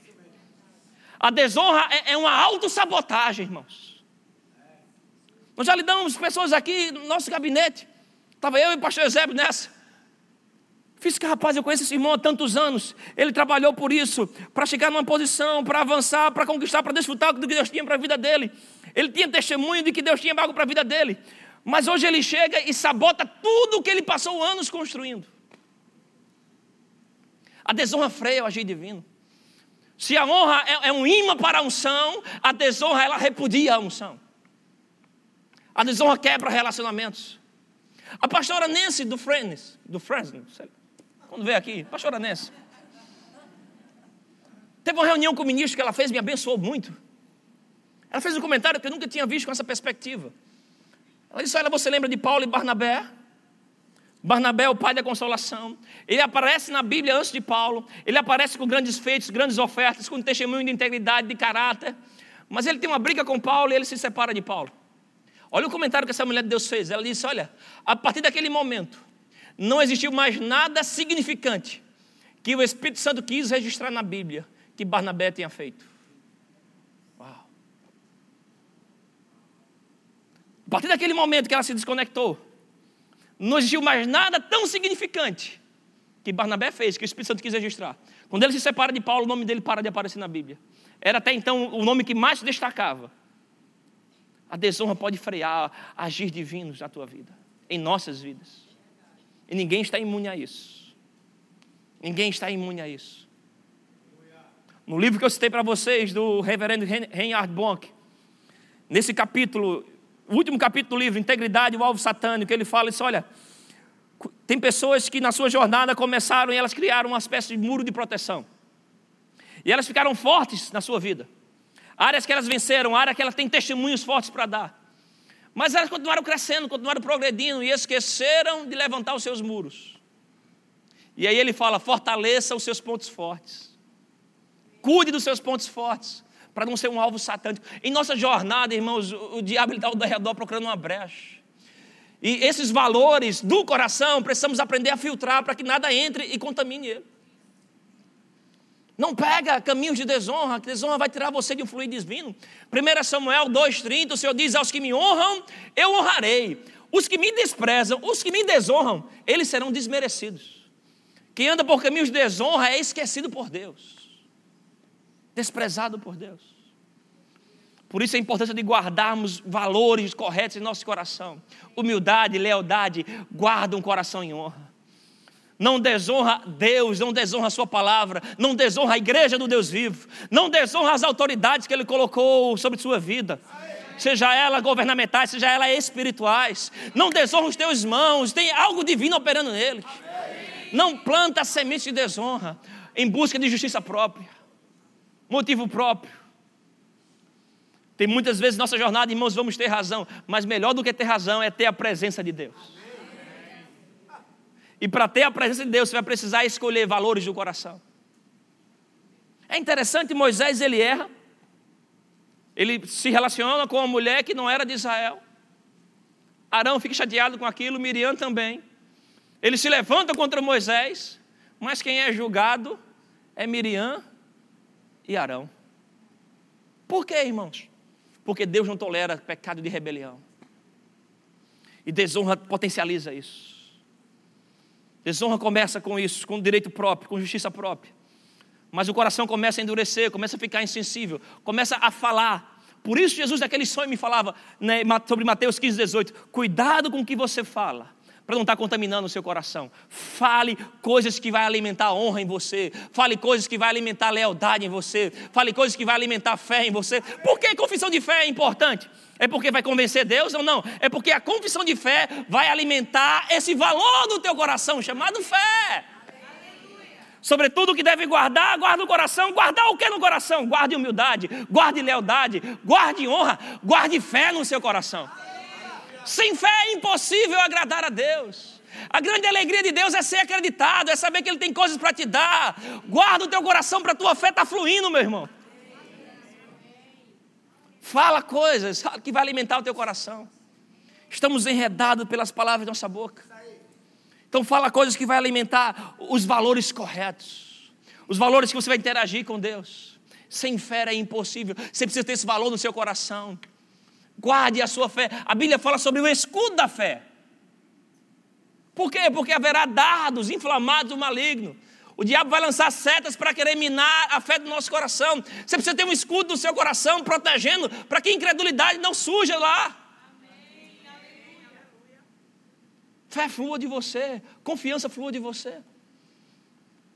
A desonra é, é uma autossabotagem, irmãos. Nós já lidamos pessoas aqui no nosso gabinete. Estava eu e o pastor Eusébio nessa. Fiz que, rapaz, eu conheço esse irmão há tantos anos. Ele trabalhou por isso, para chegar numa posição, para avançar, para conquistar, para desfrutar do que Deus tinha para a vida dele. Ele tinha testemunho de que Deus tinha algo para a vida dele. Mas hoje ele chega e sabota tudo o que ele passou anos construindo. A desonra freia o agir divino. Se a honra é, é um imã para a unção, a desonra ela repudia a unção. A desonra quebra relacionamentos. A pastora Nancy do Friends, do Fresno, quando veio aqui, pastora Nancy. Teve uma reunião com o ministro que ela fez, me abençoou muito. Ela fez um comentário que eu nunca tinha visto com essa perspectiva. Ela disse: Olha, você lembra de Paulo e Barnabé? Barnabé é o pai da consolação. Ele aparece na Bíblia antes de Paulo. Ele aparece com grandes feitos, grandes ofertas, com testemunho de integridade, de caráter. Mas ele tem uma briga com Paulo e ele se separa de Paulo. Olha o comentário que essa mulher de Deus fez. Ela disse: Olha, a partir daquele momento, não existiu mais nada significante que o Espírito Santo quis registrar na Bíblia que Barnabé tinha feito. A partir daquele momento que ela se desconectou, não existiu mais nada tão significante que Barnabé fez, que o Espírito Santo quis registrar. Quando ele se separa de Paulo, o nome dele para de aparecer na Bíblia. Era até então o nome que mais destacava. A desonra pode frear agir divinos na tua vida, em nossas vidas. E ninguém está imune a isso. Ninguém está imune a isso. No livro que eu citei para vocês, do reverendo Reinhard Bonk, nesse capítulo, o último capítulo do livro, Integridade o Alvo Satânico, ele fala isso: olha, tem pessoas que na sua jornada começaram e elas criaram uma espécie de muro de proteção. E elas ficaram fortes na sua vida. Áreas que elas venceram, áreas que elas têm testemunhos fortes para dar. Mas elas continuaram crescendo, continuaram progredindo e esqueceram de levantar os seus muros. E aí ele fala: fortaleça os seus pontos fortes. Cuide dos seus pontos fortes para não ser um alvo satânico. Em nossa jornada, irmãos, o, diabo está ao redor procurando uma brecha. E esses valores do coração precisamos aprender a filtrar para que nada entre e contamine ele. Não pega caminhos de desonra, que desonra vai tirar você de um fluido divino. 1 Samuel 2,30, o Senhor diz: Aos que me honram, eu honrarei. Os que me desprezam, os que me desonram, eles serão desmerecidos. Quem anda por caminhos de desonra é esquecido por Deus desprezado por Deus. Por isso a importância de guardarmos valores corretos em nosso coração. Humildade, lealdade, guarda um coração em honra. Não desonra Deus, não desonra a Sua palavra, não desonra a igreja do Deus vivo, não desonra as autoridades que Ele colocou sobre sua vida, seja ela governamentais, seja ela espirituais. Não desonra os teus irmãos, tem algo divino operando neles. Não planta sementes de desonra em busca de justiça própria motivo próprio. Tem muitas vezes nossa jornada, irmãos, vamos ter razão, mas melhor do que ter razão é ter a presença de Deus. E para ter a presença de Deus, você vai precisar escolher valores do coração. É interessante, Moisés ele erra. Ele se relaciona com uma mulher que não era de Israel. Arão fica chateado com aquilo, Miriam também. Ele se levanta contra Moisés, mas quem é julgado é Miriam e Arão. Por quê, irmãos? Porque Deus não tolera pecado de rebelião. E desonra potencializa isso. Desonra começa com isso, com direito próprio, com justiça própria. Mas o coração começa a endurecer, começa a ficar insensível, começa a falar. Por isso Jesus daquele sonho me falava né, sobre Mateus 15, 18. Cuidado com o que você fala para não estar tá contaminando o seu coração. Fale coisas que vai alimentar a honra em você. Fale coisas que vai alimentar a lealdade em você. Fale coisas que vai alimentar a fé em você. Por que confissão de fé é importante? É porque vai convencer Deus ou não? É porque a confissão de fé vai alimentar esse valor do teu coração chamado fé. Sobretudo o que deve guardar, guarda o coração. Guardar o que no coração? Guarde humildade, guarde lealdade, guarde honra, guarde fé no seu coração. Sem fé é impossível agradar a Deus. A grande alegria de Deus é ser acreditado, é saber que Ele tem coisas para te dar. Guarda o teu coração para a tua fé estar tá fluindo, meu irmão. Fala coisas que vai alimentar o teu coração. Estamos enredados pelas palavras da nossa boca. Então fala coisas que vai alimentar os valores corretos. Os valores que você vai interagir com Deus. Sem fé é impossível. Você precisa ter esse valor no seu coração. Guarde a sua fé. A Bíblia fala sobre o escudo da fé. Por quê? Porque haverá dardos inflamados do maligno. O diabo vai lançar setas para querer minar a fé do nosso coração. Você precisa ter um escudo no seu coração protegendo para que a incredulidade não suja lá. Fé flua de você, confiança flua de você.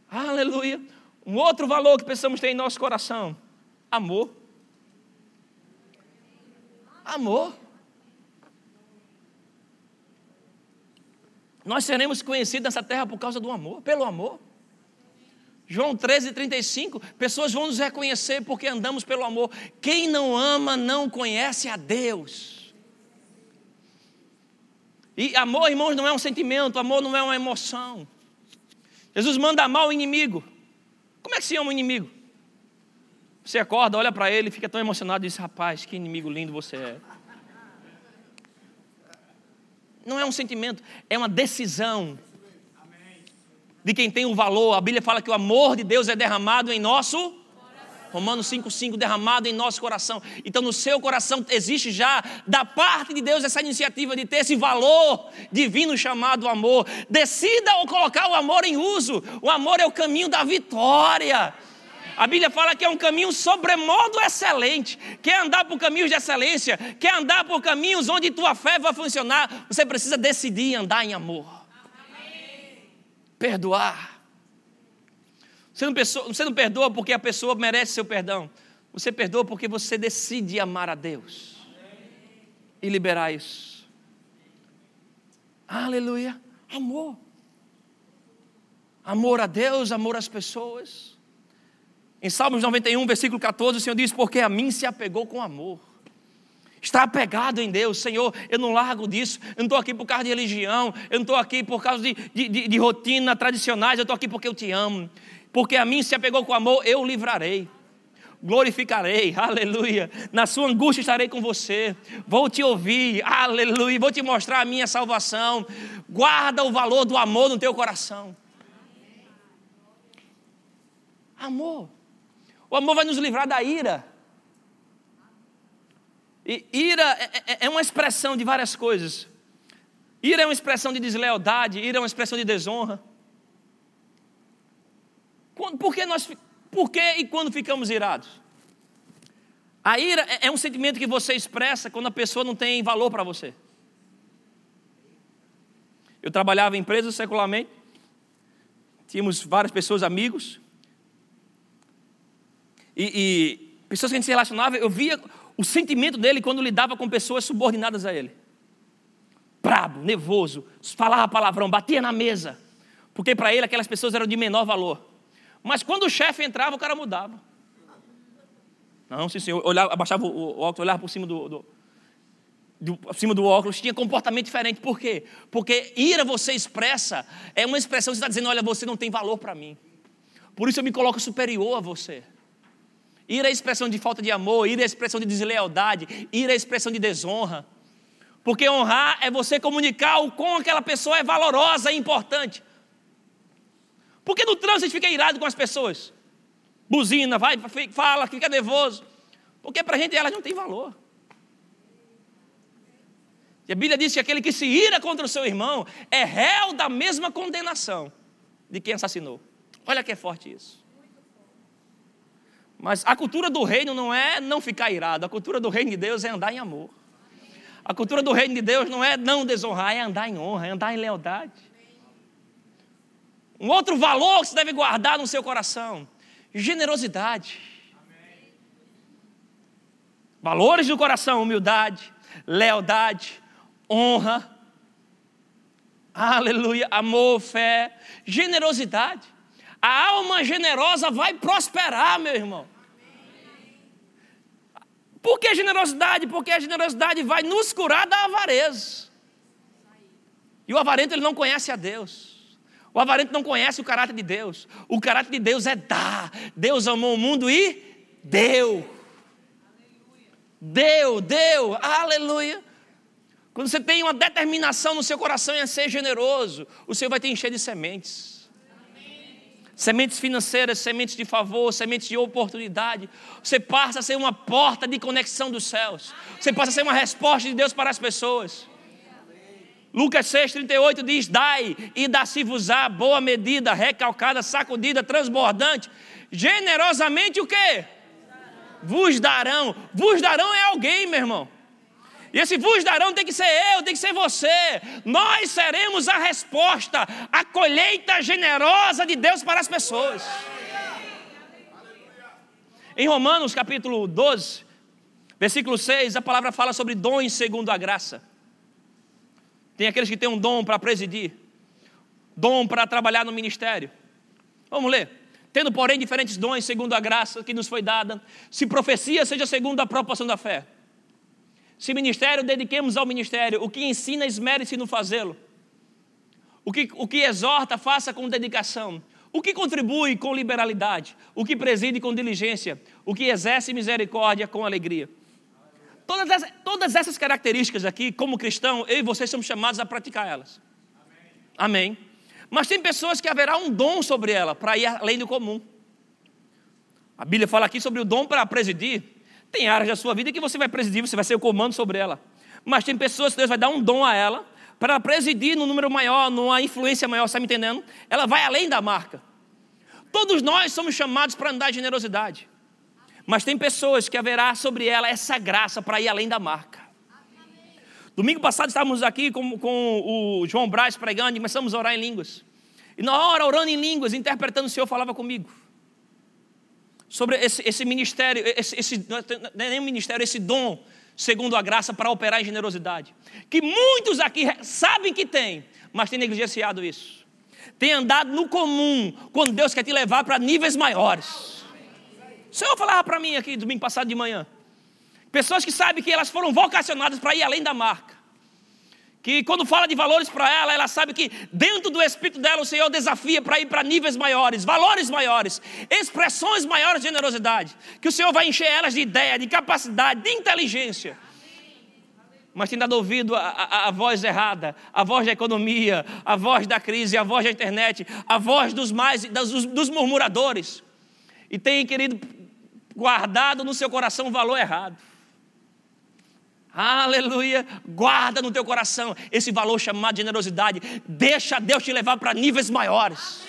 Aleluia. Um outro valor que precisamos ter em nosso coração: amor. Amor. Nós seremos conhecidos nessa terra por causa do amor, pelo amor. João 13, 35, pessoas vão nos reconhecer porque andamos pelo amor. Quem não ama não conhece a Deus. E amor, irmãos, não é um sentimento, amor não é uma emoção. Jesus manda amar o inimigo. Como é que se ama o inimigo? Você acorda, olha para ele, fica tão emocionado e diz: Rapaz, que inimigo lindo você é. Não é um sentimento, é uma decisão de quem tem o valor. A Bíblia fala que o amor de Deus é derramado em nosso Romanos 5,5 derramado em nosso coração. Então, no seu coração existe já, da parte de Deus, essa iniciativa de ter esse valor divino chamado amor. Decida ou colocar o amor em uso. O amor é o caminho da vitória. A Bíblia fala que é um caminho sobremodo excelente. Quer andar por caminhos de excelência, quer andar por caminhos onde tua fé vai funcionar, você precisa decidir andar em amor. Amém. Perdoar. Você não, perdoa, você não perdoa porque a pessoa merece seu perdão. Você perdoa porque você decide amar a Deus e liberar isso. Aleluia. Amor. Amor a Deus, amor às pessoas. Em Salmos 91, versículo 14, o Senhor diz: Porque a mim se apegou com amor. Está apegado em Deus, Senhor, eu não largo disso, eu não estou aqui por causa de religião, eu não estou aqui por causa de, de, de, de rotina tradicionais, eu estou aqui porque eu te amo porque a mim se apegou com amor, eu o livrarei. Glorificarei, aleluia. Na sua angústia estarei com você. Vou te ouvir, aleluia. Vou te mostrar a minha salvação. Guarda o valor do amor no teu coração. Amor. O amor vai nos livrar da ira. E ira é, é, é uma expressão de várias coisas. Ira é uma expressão de deslealdade, ira é uma expressão de desonra. Por que, nós, por que e quando ficamos irados? A ira é, é um sentimento que você expressa quando a pessoa não tem valor para você. Eu trabalhava em empresas secularmente, tínhamos várias pessoas, amigos, e, e, pessoas que a gente se relacionava, eu via o sentimento dele quando lidava com pessoas subordinadas a ele. Brabo, nervoso, falava palavrão, batia na mesa, porque para ele aquelas pessoas eram de menor valor. Mas quando o chefe entrava, o cara mudava. Não, sim, senhor. Olhava, abaixava o, óculos, olhava por cima do, do, do, por cima do óculos, tinha comportamento diferente. Por quê? Porque ira você expressa, é uma expressão que você está dizendo: olha, você não tem valor para mim. Por isso eu me coloco superior a você. Ira é expressão de falta de amor, ira é expressão de deslealdade, ira é expressão de desonra. Porque honrar é você comunicar o quão aquela pessoa é valorosa e importante. Por que no trânsito a gente fica irado com as pessoas? Buzina, vai, fala, fica nervoso. Porque para a gente elas não têm valor. E a Bíblia diz que aquele que se ira contra o seu irmão é réu da mesma condenação de quem assassinou. Olha que é forte isso. Mas a cultura do reino não é não ficar irado, a cultura do reino de Deus é andar em amor. A cultura do reino de Deus não é não desonrar, é andar em honra, é andar em lealdade. Um outro valor que você deve guardar no seu coração: generosidade. Valores do coração: humildade, lealdade, honra. Aleluia, amor, fé, generosidade. A alma generosa vai prosperar, meu irmão. Por que generosidade? Porque a generosidade vai nos curar da avareza. E o avarento ele não conhece a Deus. O avarento não conhece o caráter de Deus. O caráter de Deus é dar. Deus amou o mundo e deu. Deu, deu, aleluia. Quando você tem uma determinação no seu coração em ser generoso, o Senhor vai te encher de sementes. Sementes financeiras, sementes de favor, sementes de oportunidade. Você passa a ser uma porta de conexão dos céus. Você passa a ser uma resposta de Deus para as pessoas. Lucas 6,38 diz: Dai e dá-se-vos-á boa medida, recalcada, sacudida, transbordante, generosamente o quê? Vos darão. Vos darão é alguém, meu irmão. E esse vos darão tem que ser eu, tem que ser você. Nós seremos a resposta, a colheita generosa de Deus para as pessoas. Em Romanos capítulo 12, versículo 6, a palavra fala sobre dons segundo a graça. Tem aqueles que têm um dom para presidir, dom para trabalhar no ministério. Vamos ler. Tendo, porém, diferentes dons segundo a graça que nos foi dada, se profecia, seja segundo a proporção da fé. Se ministério, dediquemos ao ministério. O que ensina, esmere-se no fazê-lo. O que, o que exorta, faça com dedicação. O que contribui com liberalidade. O que preside com diligência. O que exerce misericórdia com alegria. Todas, as, todas essas características aqui, como cristão, eu e vocês somos chamados a praticar elas. Amém. Amém. Mas tem pessoas que haverá um dom sobre ela, para ir além do comum. A Bíblia fala aqui sobre o dom para presidir. Tem áreas da sua vida que você vai presidir, você vai ser o comando sobre ela. Mas tem pessoas que Deus vai dar um dom a ela, para presidir num número maior, numa influência maior, está me entendendo? Ela vai além da marca. Todos nós somos chamados para andar em generosidade. Mas tem pessoas que haverá sobre ela essa graça para ir além da marca. Domingo passado estávamos aqui com, com o João Braz pregando e começamos a orar em línguas. E na hora, orando em línguas, interpretando, o Senhor falava comigo. Sobre esse, esse ministério, esse, esse, não é nem um ministério, esse dom, segundo a graça, para operar em generosidade. Que muitos aqui sabem que tem, mas têm negligenciado isso. Tem andado no comum, quando Deus quer te levar para níveis maiores. O Senhor falava para mim aqui domingo passado de manhã. Pessoas que sabem que elas foram vocacionadas para ir além da marca. Que quando fala de valores para ela, ela sabe que dentro do espírito dela o Senhor desafia para ir para níveis maiores, valores maiores, expressões maiores de generosidade. Que o Senhor vai encher elas de ideia, de capacidade, de inteligência. Mas tem dado ouvido a, a, a, voz errada, a voz da economia, a voz da crise, a voz da internet, a voz dos mais dos, dos murmuradores. E tem, querido, guardado no seu coração um valor errado. Aleluia. Guarda no teu coração esse valor chamado generosidade. Deixa Deus te levar para níveis maiores.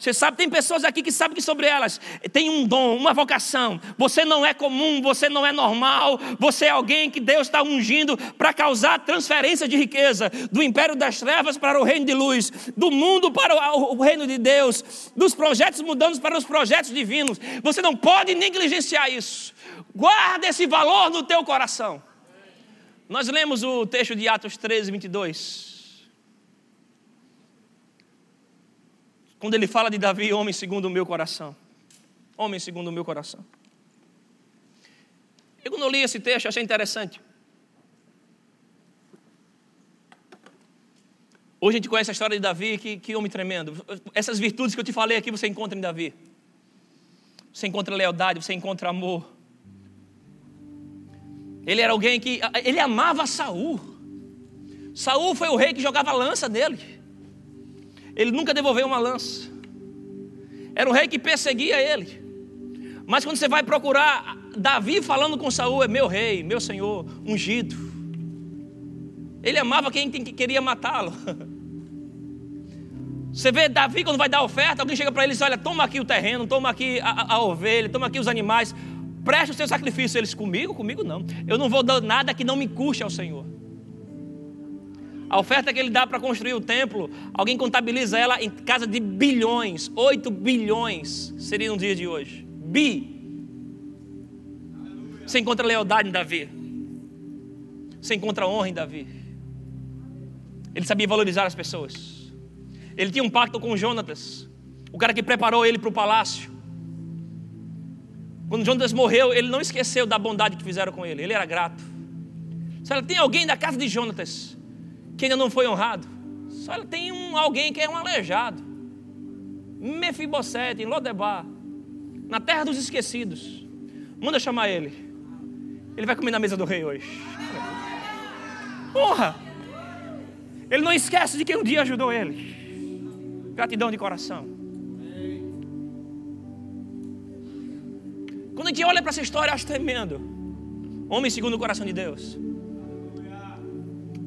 Você sabe, tem pessoas aqui que sabem que sobre elas tem um dom, uma vocação. Você não é comum, você não é normal. Você é alguém que Deus está ungindo para causar transferência de riqueza do império das trevas para o reino de luz, do mundo para o reino de Deus, dos projetos mudando para os projetos divinos. Você não pode negligenciar isso. Guarda esse valor no teu coração. Nós lemos o texto de Atos 13, 22. Quando ele fala de Davi, homem segundo o meu coração. Homem segundo o meu coração. Eu quando li esse texto, achei interessante. Hoje a gente conhece a história de Davi, que, que homem tremendo. Essas virtudes que eu te falei aqui você encontra em Davi. Você encontra lealdade, você encontra amor, ele era alguém que ele amava Saul. Saul foi o rei que jogava lança dele. Ele nunca devolveu uma lança. Era o rei que perseguia ele. Mas quando você vai procurar Davi falando com Saul, é meu rei, meu senhor, ungido. Ele amava quem queria matá-lo. Você vê Davi quando vai dar oferta, alguém chega para ele e diz: Olha, toma aqui o terreno, toma aqui a, a ovelha, toma aqui os animais preste o seu sacrifício. Eles, comigo? Comigo não. Eu não vou dar nada que não me custe ao Senhor. A oferta que ele dá para construir o templo, alguém contabiliza ela em casa de bilhões, 8 bilhões seria no dia de hoje. Bi. Você encontra lealdade em Davi. Você encontra honra em Davi. Ele sabia valorizar as pessoas. Ele tinha um pacto com Jonatas, o cara que preparou ele para o palácio. Quando Jonas morreu, ele não esqueceu da bondade que fizeram com ele, ele era grato. Se tem alguém da casa de Jonatas que ainda não foi honrado, só tem um, alguém que é um aleijado. Mefibosete, em Lodebar, na terra dos esquecidos. Manda chamar ele. Ele vai comer na mesa do rei hoje. Honra! Ele não esquece de quem um dia ajudou ele. Gratidão de coração. Quando a gente olha para essa história, eu acho tremendo. Homem segundo o coração de Deus.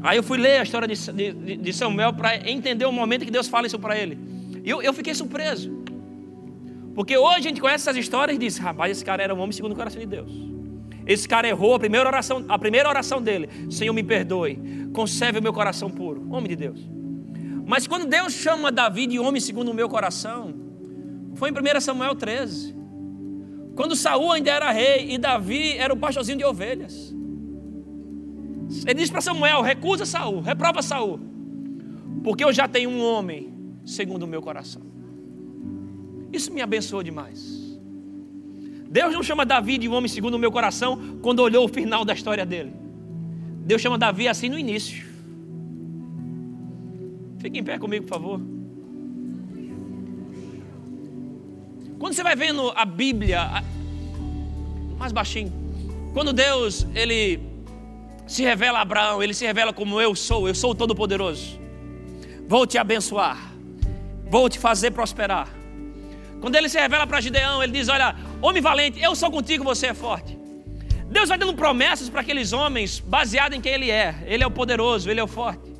Aí eu fui ler a história de, de, de Samuel para entender o momento que Deus fala isso para ele. E eu, eu fiquei surpreso. Porque hoje a gente conhece essas histórias e diz: rapaz, esse cara era um homem segundo o coração de Deus. Esse cara errou a primeira oração, a primeira oração dele. Senhor, me perdoe. Conserve o meu coração puro. Homem de Deus. Mas quando Deus chama Davi de homem segundo o meu coração, foi em 1 Samuel 13. Quando Saul ainda era rei e Davi era o pastorzinho de ovelhas. Ele disse para Samuel: recusa Saul, reprova Saul, porque eu já tenho um homem segundo o meu coração. Isso me abençoou demais. Deus não chama Davi de um homem segundo o meu coração quando olhou o final da história dele. Deus chama Davi assim no início. Fique em pé comigo, por favor. Quando você vai vendo a Bíblia, mais baixinho, quando Deus ele se revela a Abraão, ele se revela como eu sou, eu sou o Todo-Poderoso. Vou te abençoar, vou te fazer prosperar. Quando ele se revela para Gideão, ele diz: Olha, homem valente, eu sou contigo, você é forte. Deus vai dando promessas para aqueles homens, baseado em quem ele é. Ele é o poderoso, ele é o forte.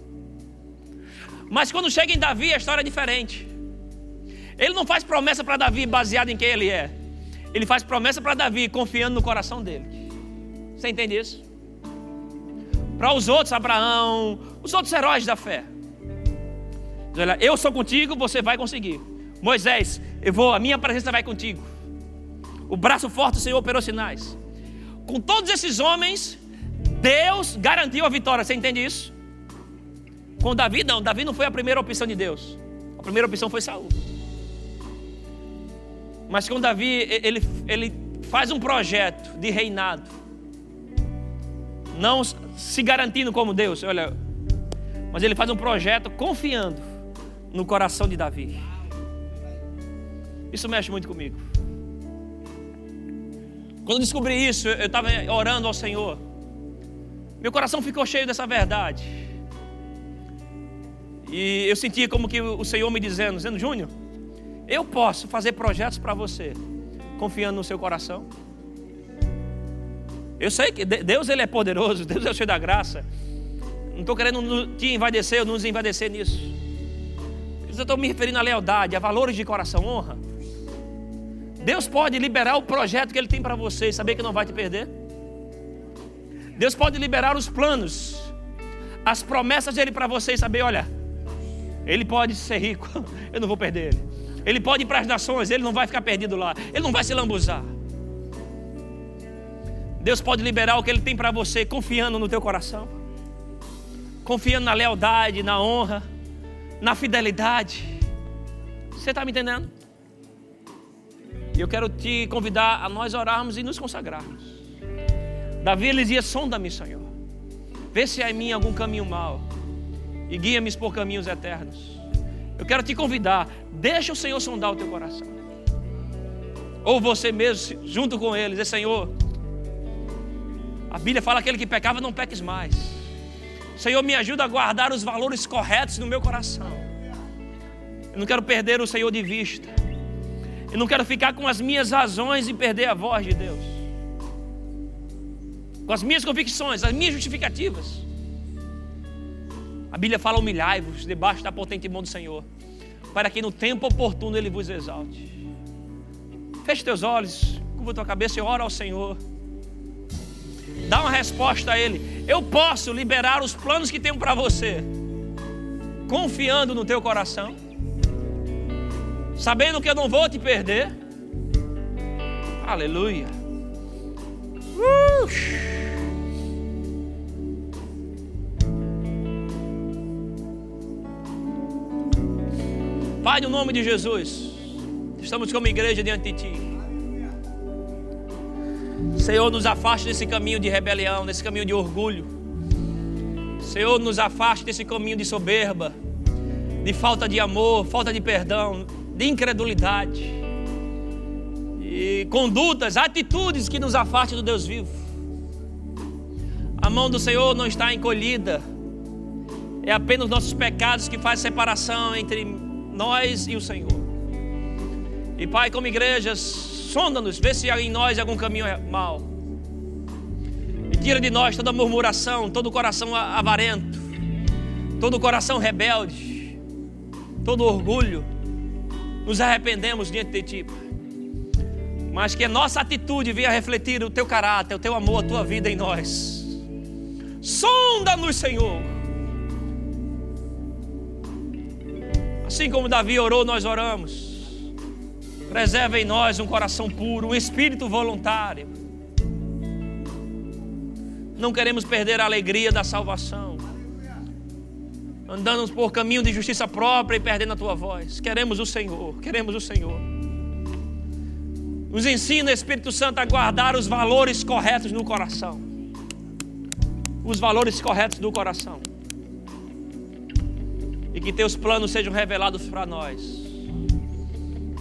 Mas quando chega em Davi, a história é diferente. Ele não faz promessa para Davi baseado em quem ele é. Ele faz promessa para Davi confiando no coração dele. Você entende isso? Para os outros, Abraão, os outros heróis da fé. Olha, eu sou contigo, você vai conseguir. Moisés, eu vou, a minha presença vai contigo. O braço forte do Senhor operou sinais. Com todos esses homens, Deus garantiu a vitória. Você entende isso? Com Davi, não. Davi não foi a primeira opção de Deus. A primeira opção foi Saul. Mas com Davi, ele, ele faz um projeto de reinado. Não se garantindo como Deus, olha. Mas ele faz um projeto confiando no coração de Davi. Isso mexe muito comigo. Quando descobri isso, eu estava orando ao Senhor. Meu coração ficou cheio dessa verdade. E eu sentia como que o Senhor me dizendo, dizendo, Júnior, eu posso fazer projetos para você, confiando no seu coração. Eu sei que Deus ele é poderoso, Deus é o cheio da graça. Não estou querendo te envadecer ou nos envadecer nisso. Eu estou me referindo à lealdade, a valores de coração, honra. Deus pode liberar o projeto que Ele tem para você e saber que não vai te perder. Deus pode liberar os planos, as promessas dele para você e saber, olha, Ele pode ser rico, eu não vou perder Ele. Ele pode ir para as nações, Ele não vai ficar perdido lá, Ele não vai se lambuzar. Deus pode liberar o que Ele tem para você, confiando no teu coração, confiando na lealdade, na honra, na fidelidade. Você está me entendendo? E eu quero te convidar a nós orarmos e nos consagrarmos. Davi ele dizia: Sonda-me, Senhor. Vê se há em mim algum caminho mau. E guia-me por caminhos eternos. Eu quero te convidar. Deixa o Senhor sondar o teu coração. Ou você mesmo, junto com ele, dizer: Senhor. A Bíblia fala: aquele que pecava, não peques mais. Senhor, me ajuda a guardar os valores corretos no meu coração. Eu não quero perder o Senhor de vista. Eu não quero ficar com as minhas razões e perder a voz de Deus. Com as minhas convicções, as minhas justificativas. A Bíblia fala: humilhai-vos debaixo da potente mão do Senhor, para que no tempo oportuno Ele vos exalte. Feche teus olhos, curva tua cabeça e ora ao Senhor. Dá uma resposta a Ele. Eu posso liberar os planos que tenho para você, confiando no teu coração sabendo que eu não vou te perder. Aleluia. Uh! Pai, no nome de Jesus, estamos como igreja diante de Ti. Senhor, nos afaste desse caminho de rebelião, desse caminho de orgulho. Senhor, nos afaste desse caminho de soberba, de falta de amor, falta de perdão de incredulidade e condutas, atitudes que nos afastem do Deus vivo. A mão do Senhor não está encolhida, é apenas nossos pecados que fazem separação entre nós e o Senhor. E Pai, como igreja, sonda-nos, vê se há em nós algum caminho mal. E tira de nós toda murmuração, todo coração avarento, todo coração rebelde, todo orgulho nos arrependemos diante de Ti, mas que a nossa atitude venha refletir o teu caráter, o teu amor, a tua vida em nós. Sonda-nos, Senhor. Assim como Davi orou, nós oramos. Preserva em nós um coração puro, um espírito voluntário. Não queremos perder a alegria da salvação. Andando por caminho de justiça própria e perdendo a tua voz. Queremos o Senhor, queremos o Senhor. Nos ensina, Espírito Santo, a guardar os valores corretos no coração. Os valores corretos do coração. E que teus planos sejam revelados para nós.